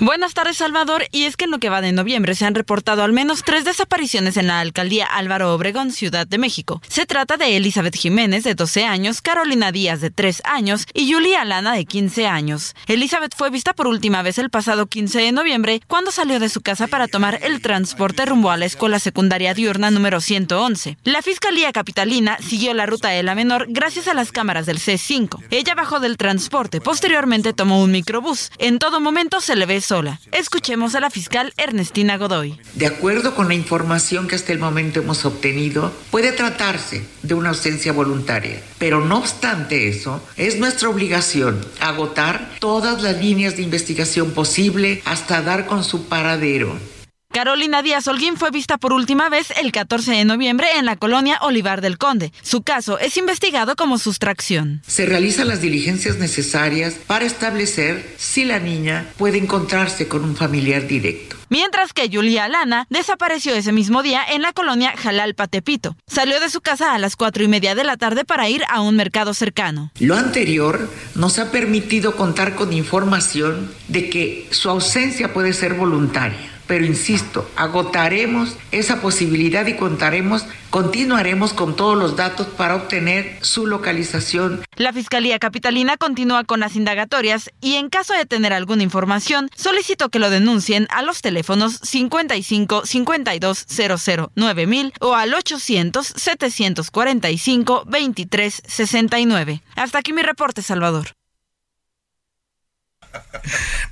Buenas tardes, Salvador. Y es que en lo que va de noviembre se han reportado al menos tres desapariciones en la alcaldía Álvaro Obregón, Ciudad de México. Se trata de Elizabeth Jiménez, de 12 años, Carolina Díaz, de 3 años, y Julia Lana, de 15 años. Elizabeth fue vista por última vez el pasado 15 de noviembre, cuando salió de su casa para tomar el transporte rumbo a la escuela secundaria diurna número 111. La Fiscalía Capitalina siguió la ruta de la menor gracias a las cámaras del C5. Ella bajó del transporte, posteriormente tomó un microbús. En todo momento se le ve sola. Escuchemos a la fiscal Ernestina Godoy. De acuerdo con la información que hasta el momento hemos obtenido, puede tratarse de una ausencia voluntaria, pero no obstante eso, es nuestra obligación agotar todas las líneas de investigación posible hasta dar con su paradero. Carolina Díaz Holguín fue vista por última vez el 14 de noviembre en la colonia Olivar del Conde. Su caso es investigado como sustracción. Se realizan las diligencias necesarias para establecer si la niña puede encontrarse con un familiar directo. Mientras que Julia Lana desapareció ese mismo día en la colonia Jalalpa Tepito. Salió de su casa a las cuatro y media de la tarde para ir a un mercado cercano. Lo anterior nos ha permitido contar con información de que su ausencia puede ser voluntaria pero insisto, agotaremos esa posibilidad y contaremos, continuaremos con todos los datos para obtener su localización. La Fiscalía Capitalina continúa con las indagatorias y en caso de tener alguna información, solicito que lo denuncien a los teléfonos 55 52 00 9000 o al 800 745 23 69. Hasta aquí mi reporte, Salvador.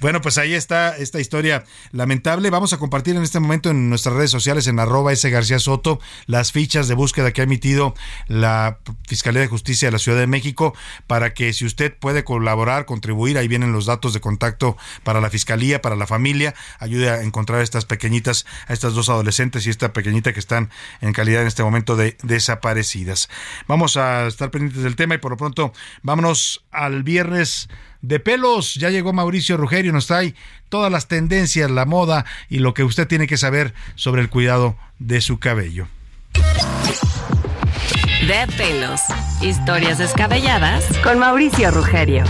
Bueno, pues ahí está esta historia lamentable. Vamos a compartir en este momento en nuestras redes sociales, en arroba S. García Soto, las fichas de búsqueda que ha emitido la Fiscalía de Justicia de la Ciudad de México para que si usted puede colaborar, contribuir, ahí vienen los datos de contacto para la Fiscalía, para la familia, ayude a encontrar a estas pequeñitas, a estas dos adolescentes y esta pequeñita que están en calidad en este momento de desaparecidas. Vamos a estar pendientes del tema y por lo pronto vámonos al viernes de pelos. Ya llegó Mauricio Rugerio, nos trae todas las tendencias, la moda y lo que usted tiene que saber sobre el cuidado de su cabello. De pelos. Historias descabelladas con Mauricio Rugerio.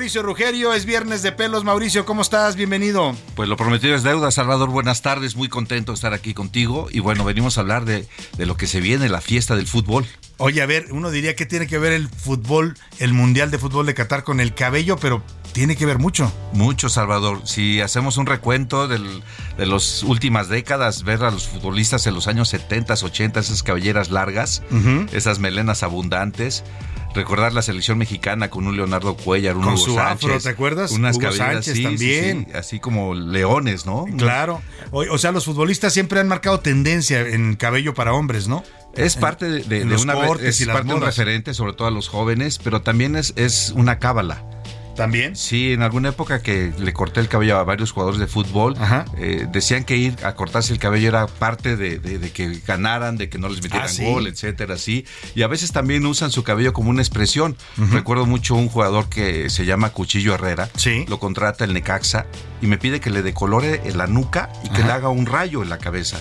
Mauricio Rugerio, es viernes de pelos. Mauricio, ¿cómo estás? Bienvenido. Pues lo prometido es deuda, Salvador. Buenas tardes, muy contento de estar aquí contigo. Y bueno, venimos a hablar de, de lo que se viene, la fiesta del fútbol. Oye, a ver, uno diría que tiene que ver el fútbol, el Mundial de Fútbol de Qatar con el cabello, pero tiene que ver mucho. Mucho, Salvador. Si hacemos un recuento del- de las últimas décadas, ver a los futbolistas en los años 70, 80, esas cabelleras largas, esas melenas abundantes. Recordar la selección mexicana con un Leonardo Cuellar, un Con Hugo su Sánchez, afro, ¿te acuerdas? Unas Hugo Sánchez sí, sí, también. sí, así como leones, ¿no? Claro. O, o sea, los futbolistas siempre han marcado tendencia en cabello para hombres, ¿no? Es parte de, de- de una es parte de un referente, sobre todo a los jóvenes, pero también es, es una cábala. ¿También? Sí, en alguna época que le corté el cabello a varios jugadores de fútbol, eh, decían que ir a cortarse el cabello era parte de, de- de que ganaran, de que no les metieran Ah, ¿sí? gol, etcétera, sí. Y a veces también usan su cabello como una expresión. Recuerdo mucho un jugador que se llama Cuchillo Herrera. Lo contrata el Necaxa y me pide que le decolore la nuca y que Ajá. le haga un rayo en la cabeza.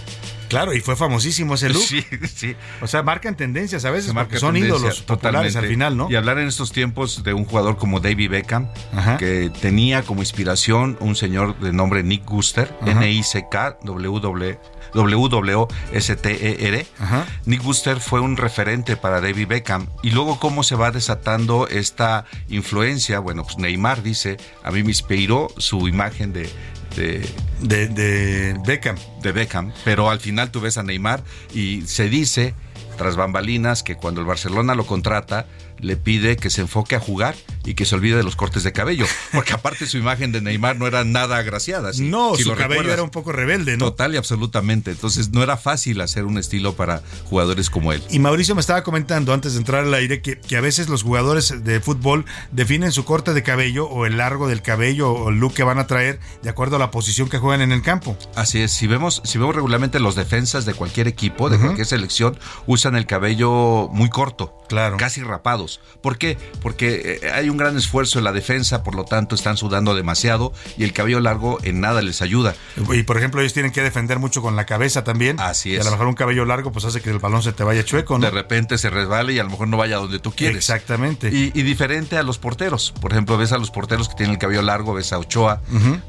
Claro, y fue famosísimo ese look. Sí, sí. O sea, marcan tendencias a veces, marca porque son ídolos populares al totalmente. final, ¿no? Y hablar en estos tiempos de un jugador como David Beckham, que tenía como inspiración un señor de nombre Nick Guster, Ajá. N-I-C-K, W-W-S-T-E-R. Nick Guster fue un referente para David Beckham. Y luego cómo se va desatando esta influencia. Bueno, pues Neymar dice, a mí me inspiró su imagen de... De, de, Beckham. De Beckham. Pero al final tú ves a Neymar y se dice tras bambalinas que cuando el Barcelona lo contrata le pide que se enfoque a jugar y que se olvide de los cortes de cabello, porque aparte su imagen de Neymar no era nada agraciada. si- No, si su lo cabello recuerdas. era un poco rebelde, ¿no? Total y absolutamente. Entonces no era fácil hacer un estilo para jugadores como él. Y Mauricio me estaba comentando antes de entrar al aire que, que a veces los jugadores de fútbol definen su corte de cabello o el largo del cabello o el look que van a traer de acuerdo a la posición que juegan en el campo. Así es, si vemos, si vemos regularmente los defensas de cualquier equipo, de cualquier selección, usan el cabello muy corto, claro. casi ¿Por qué? Porque eh, hay un gran esfuerzo en la defensa, por lo tanto están sudando demasiado y el cabello largo en nada les ayuda. Y por ejemplo, ellos tienen que defender mucho con la cabeza también. Así Y a es. lo mejor un cabello largo pues hace que el balón se te vaya chueco, ¿no? De repente se resbala y a lo mejor no vaya donde tú quieres. Exactamente. Y, y diferente a los porteros. Por ejemplo, ves a los porteros que tienen el cabello largo, ves a Ochoa,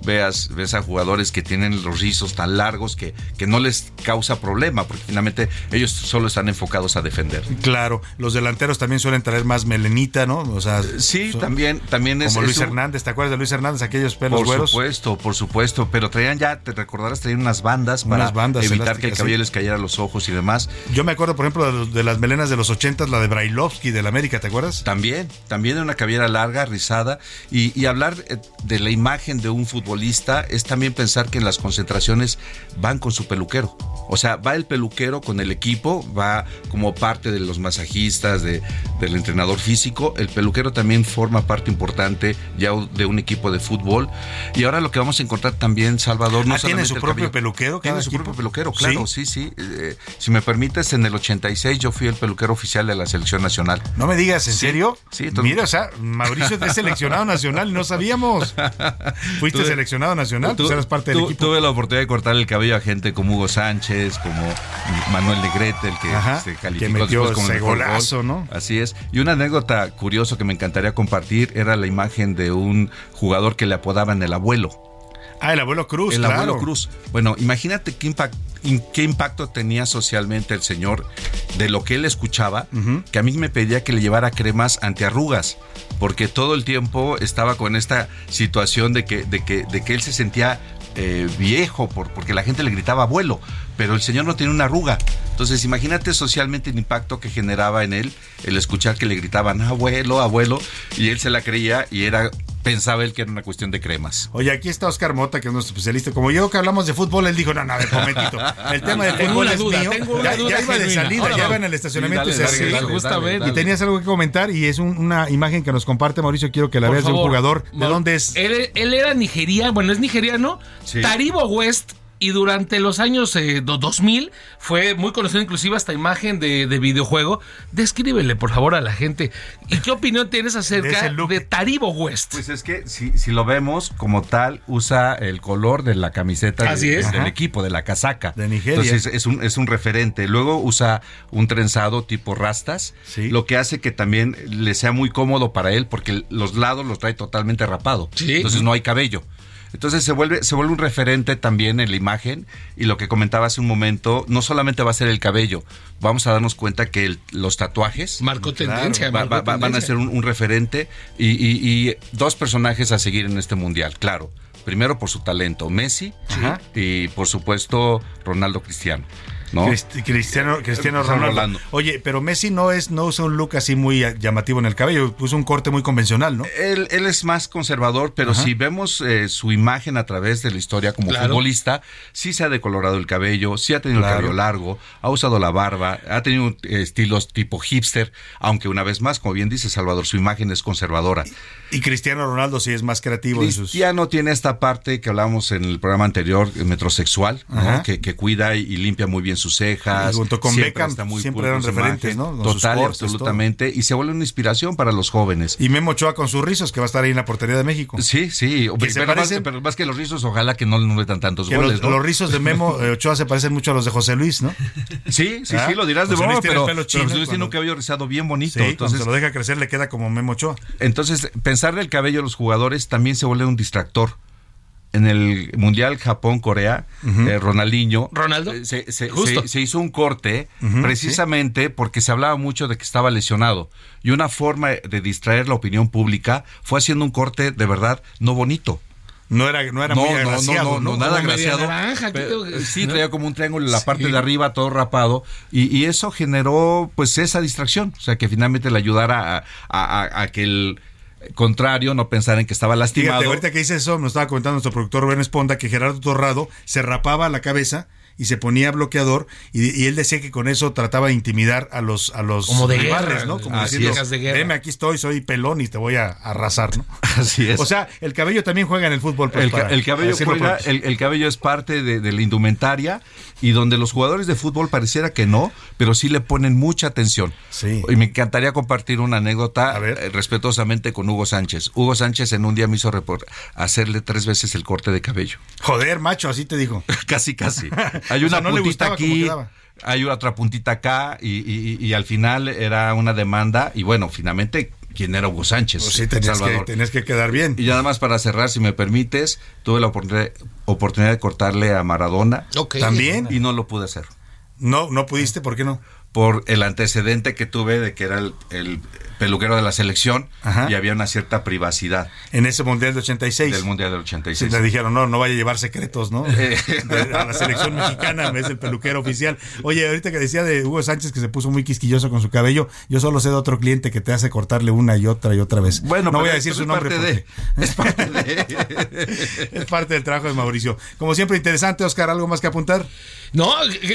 veas, ves a jugadores que tienen los rizos tan largos que, que no les causa problema, porque finalmente ellos solo están enfocados a defender. Claro, los delanteros también suelen traer más melenita, ¿no? O sea, Sí, son- también, también es como Luis es un- Hernández, ¿te acuerdas de Luis Hernández? Aquellos pelos Por güeros. supuesto, por supuesto, pero traían ya, te recordarás, traían unas bandas para Unas bandas evitar que el cabello sí. les cayera a los ojos y demás. Yo me acuerdo, por ejemplo, de, los- de las melenas de los ochentas, la de Brailovsky del América, ¿te acuerdas? También, también de una cabellera larga, rizada. Y, y hablar eh, de la imagen de un futbolista es también pensar que en las concentraciones van con su peluquero. O sea, va el peluquero con el equipo, va como parte de los masajistas, de, del entrenador físico. El peluquero también forma parte importante ya de un equipo de fútbol. Y ahora lo que vamos a encontrar también, Salvador, no Ah, ¿tiene su el propio cabello. peluquero Tiene su equipo? propio peluquero, claro, sí, sí. Eh, si me permites, en el 86 yo fui el peluquero oficial de la selección nacional. No me digas, ¿en Sí, serio? Sí, entonces- Mira, o sea, Mauricio es seleccionado nacional, no sabíamos. Fuiste Tuve- seleccionado nacional, pues Tu- eras parte del equipo. Tuve la oportunidad de cortar el cabello a gente como Hugo Sánchez, como Manuel Negrete, el que Ajá, se que calificó metió después como el ese mejor golazo, gol. ¿no? Así es. Y una anécdota curiosa que me encantaría compartir era la imagen de un jugador que le apodaban el abuelo. Ah, el abuelo Cruz, el claro. abuelo Cruz. Bueno, imagínate qué, impact- in- qué impacto tenía socialmente el señor de lo que él escuchaba, que a mí me pedía que le llevara cremas antiarrugas, porque todo el tiempo estaba con esta situación de que, de que, de que él se sentía eh, viejo por, porque la gente le gritaba abuelo, pero el señor no tiene una arruga. Entonces imagínate socialmente el impacto que generaba en él el escuchar que le gritaban abuelo, abuelo, y él se la creía y era pensaba él que era una cuestión de cremas. Oye, aquí está Oscar Mota, que es nuestro especialista. Como yo que hablamos de fútbol, él dijo, no, no, a ver, momentito. El tema del fútbol es duda, mío. tengo una ya, duda ya iba de salida, Ahora ya iba en el estacionamiento Sí, y se dale, arregló. dale, justamente. Y tenías algo que comentar y es un- una imagen que nos comparte Mauricio. Quiero que la Por veas de un jugador. ¿De dónde es? Él, él era nigeriano, bueno, es nigeriano, Taribo West. Y durante los años eh, do- 2000 fue muy conocido inclusive esta imagen de, de videojuego. Descríbele, por favor, a la gente. ¿Y qué opinión tienes acerca de, Taribo West? Pues es que si, si lo vemos como tal, usa el color de la camiseta de- es. del equipo, de la casaca. De Nigeria. Entonces es un, es un referente. Luego usa un trenzado tipo rastas, lo que hace que también le sea muy cómodo para él porque los lados los trae totalmente rapado. Entonces no hay cabello. Entonces se vuelve, se vuelve un referente también en la imagen y lo que comentaba hace un momento, no solamente va a ser el cabello, vamos a darnos cuenta que el- los tatuajes Marcó tendencia, va- va- van a ser un, un referente y, y- y dos personajes a seguir en este mundial, claro. Primero por su talento, Messi Ajá. y por supuesto Ronaldo Cristiano. ¿No? Cristi- Cristiano, Cristiano Ronaldo. Rolando. Oye, pero Messi no es no usa un look así muy llamativo en el cabello, puso un corte muy convencional, ¿no? Él, él es más conservador, pero Ajá. si vemos eh, su imagen a través de la historia como Claro. futbolista, sí se ha decolorado el cabello, sí ha tenido Claro. el cabello largo, ha usado la barba, ha tenido estilos tipo hipster, aunque una vez más, como bien dice Salvador, su imagen es conservadora. Y Cristiano Ronaldo sí es más creativo en sus Cristiano tiene esta parte que hablábamos en el programa anterior, metrosexual, que, que cuida y, y limpia muy bien sus cejas. Y junto con siempre Beckham, está muy siempre eran referentes, imagen. ¿no? Con Total, cortes, absolutamente. Y se vuelve una inspiración para los jóvenes. Y Memo Ochoa con sus rizos, que va a estar ahí en la portería de México. Sí, sí. Que se pero, más, parecen- pero más que los rizos, ojalá que no le metan tantos Que goles. los, ¿no? los rizos de Memo eh, Ochoa se parecen mucho a los de José Luis, ¿no? Sí, sí, ¿Ah? sí, lo dirás de José broma, Luis tiene pero, José Luis tiene un cabello rizado bien bonito. Entonces, se lo deja crecer le queda como Memo Ochoa. entonces, pensar del cabello de los jugadores también se vuelve un distractor. En el Mundial Japón-Corea, eh, Ronaldinho Ronaldo. eh, se, se- Justo. se- se hizo un corte precisamente porque se hablaba mucho de que estaba lesionado. Y una forma de distraer la opinión pública fue haciendo un corte de verdad no bonito. No era, no era no, muy agraciado, no, no, nada agraciado. naranja, ¿qué Pero, tengo que- sí, traía como un triángulo en la Sí. parte de arriba, todo rapado, y, y eso generó pues esa distracción, o sea, que finalmente le ayudara a, a- a- a que el contrario no pensara en que estaba lastimado. Fíjate, ahorita que dice eso, nos estaba comentando nuestro productor Rubén Esponda que Gerardo Torrado se rapaba la cabeza y se ponía bloqueador y, y él decía que con eso trataba de intimidar a los a los Como de rivales, guerra, ¿no? Como así diciendo, es. de guerra. "Veme, aquí estoy, soy pelón y te voy a arrasar, ¿no? Así es. O sea, el cabello también juega en el fútbol. pues, el, para el cabello juega- el, el cabello es parte de, de la indumentaria y donde los jugadores de fútbol pareciera que no, pero sí le ponen mucha atención. Sí. Y me encantaría compartir una anécdota eh, respetuosamente con Hugo Sánchez. Hugo Sánchez en un día me hizo hacerle tres veces el corte de cabello. Joder, macho, así te dijo. casi, casi. Hay O una sea, no le puntita aquí, hay otra puntita acá y, y- y al final era una demanda y bueno, finalmente, ¿quién era Hugo Sánchez? Pues sí, tenías que, Salvador. tenías que quedar bien. Y ya nada más para cerrar, si me permites, tuve la oportunidad, oportunidad de cortarle a Maradona. Ok. ¿También? Y no lo pude hacer. No, no pudiste, ¿por qué no? Por el antecedente que tuve de que era el, el peluquero de la selección Ajá. y había una cierta privacidad En ese Mundial de 86. del Mundial del Sí, 86. le dijeron, no, no vaya a llevar secretos, ¿no? Eh. A la selección mexicana es el peluquero oficial. Oye, ahorita que decía de Hugo Sánchez que se puso muy quisquilloso con su cabello, yo solo sé de otro cliente que te hace cortarle una y otra y otra vez. Bueno, no voy a decir su es nombre. parte porque- Es parte de... es parte del trabajo de Mauricio. Como siempre, interesante, Oscar, ¿algo más que apuntar? No,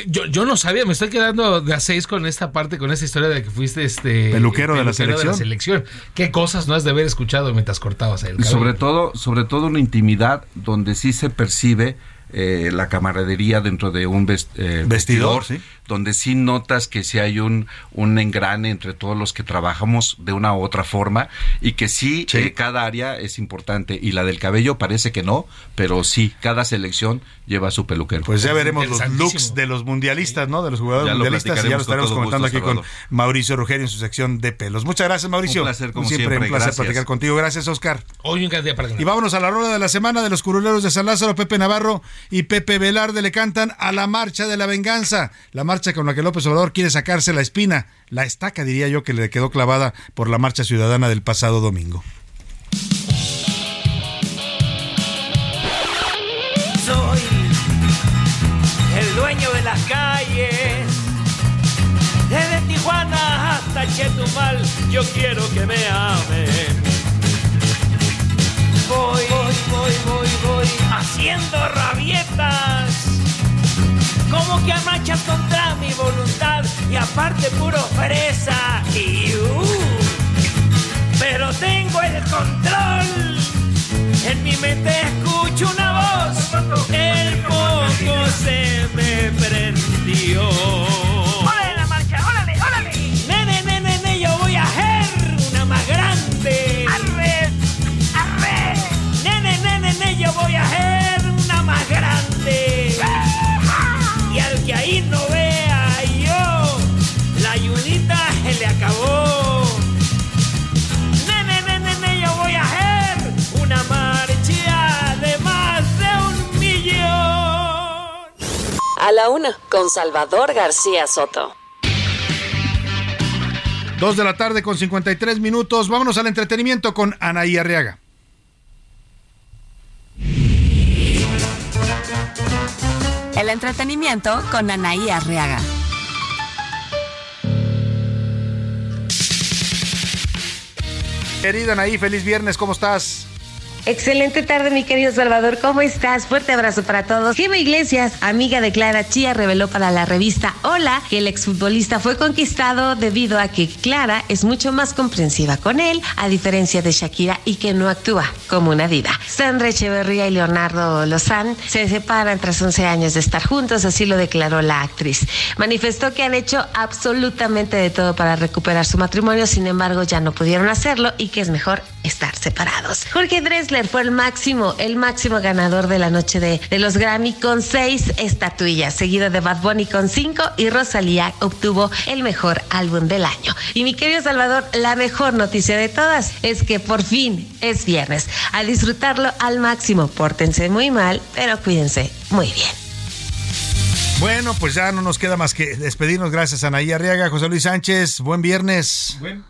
yo, yo no sabía, me estoy quedando de a seis con esta parte, con esta historia de que fuiste este Peluquero de la selección. selección. Qué cosas no has de haber escuchado mientras cortabas ahí el cabello. sobre todo, sobre todo una intimidad donde sí se percibe eh, la camaradería dentro de un ves- eh, Vestidor, vestidor, sí. Donde sí notas que sí hay un, un engrane entre todos los que trabajamos de una u otra forma y que sí, eh, cada área es importante y la del cabello parece que no, pero sí, cada selección lleva su peluquero. Pues ya veremos los looks de los mundialistas, ¿no? De los jugadores Ya lo mundialistas y ya lo estaremos comentando gusto, aquí con. Mauricio Rugerio en su sección de pelos. Muchas gracias, Mauricio. Un placer, como siempre. siempre, Un placer gracias. platicar contigo. Gracias, Oscar. Hoy un gran día para Y vámonos a la rueda de la semana de los curuleros de San Lázaro. Pepe Navarro y Pepe Velarde le cantan a la marcha de la venganza. La marcha con la que López Obrador quiere sacarse la espina, la estaca, diría yo, que le quedó clavada por la marcha ciudadana del pasado domingo. Soy el dueño de las calles. Desde Tijuana hasta Chetumal, yo quiero que me amen. Voy, voy, voy, voy, voy haciendo rabietas. Como que marchas contra mi voluntad y aparte puro fresa. Uh, pero tengo el control. En mi mente escucho una voz, el foco se me prendió. A la una, con Salvador García Soto. Dos de la tarde con 53 minutos. Vámonos al entretenimiento con Anaí Arriaga. El entretenimiento con Anaí Arriaga. Querida Anaí, feliz viernes, ¿cómo estás? Excelente tarde, mi querido Salvador. ¿Cómo estás? Fuerte abrazo para todos. Gema Iglesias, amiga de Clara Chía, reveló para la revista Hola que el exfutbolista fue conquistado debido a que Clara es mucho más comprensiva con él, a diferencia de Shakira, y que no actúa como una diva. Sandra Echeverría y Leonardo Lozán se separan tras 11 años de estar juntos, así lo declaró la actriz. Manifestó que han hecho absolutamente de todo para recuperar su matrimonio, sin embargo ya no pudieron hacerlo y que es mejor estar separados. Jorge Dressler fue el máximo, el máximo ganador de la noche de, de los Grammy con seis estatuillas, seguido de Bad Bunny con cinco y Rosalía obtuvo el mejor álbum del año. Y mi querido Salvador, la mejor noticia de todas es que por fin es viernes. A disfrutarlo al máximo, pórtense muy mal, pero cuídense muy bien. Bueno, pues ya no nos queda más que despedirnos. Gracias, Anaí Arriaga, José Luis Sánchez. Buen viernes. Buen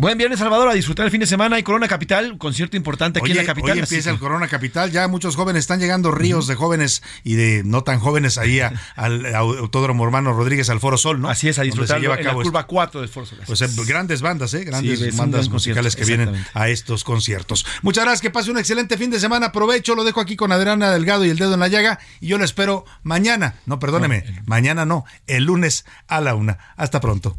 viernes, Salvador, a disfrutar el fin de semana y Corona Capital, un concierto importante aquí Oye, en la capital. hoy empieza que- el Corona Capital, ya muchos jóvenes están llegando ríos de jóvenes y de no tan jóvenes ahí a- al Autódromo Hermano Rodríguez al Foro Sol, ¿no? Así es, a lleva en la curva 4 del Foro Sol. Pues eh, grandes bandas, ¿eh? Grandes Sí, bandas musicales que vienen a estos conciertos. Muchas gracias, que pase un excelente fin de semana. Aprovecho, lo dejo aquí con Adriana Delgado y el dedo en la llaga. Y yo lo espero mañana. No, perdóneme, mañana no, el lunes a la una. Hasta pronto.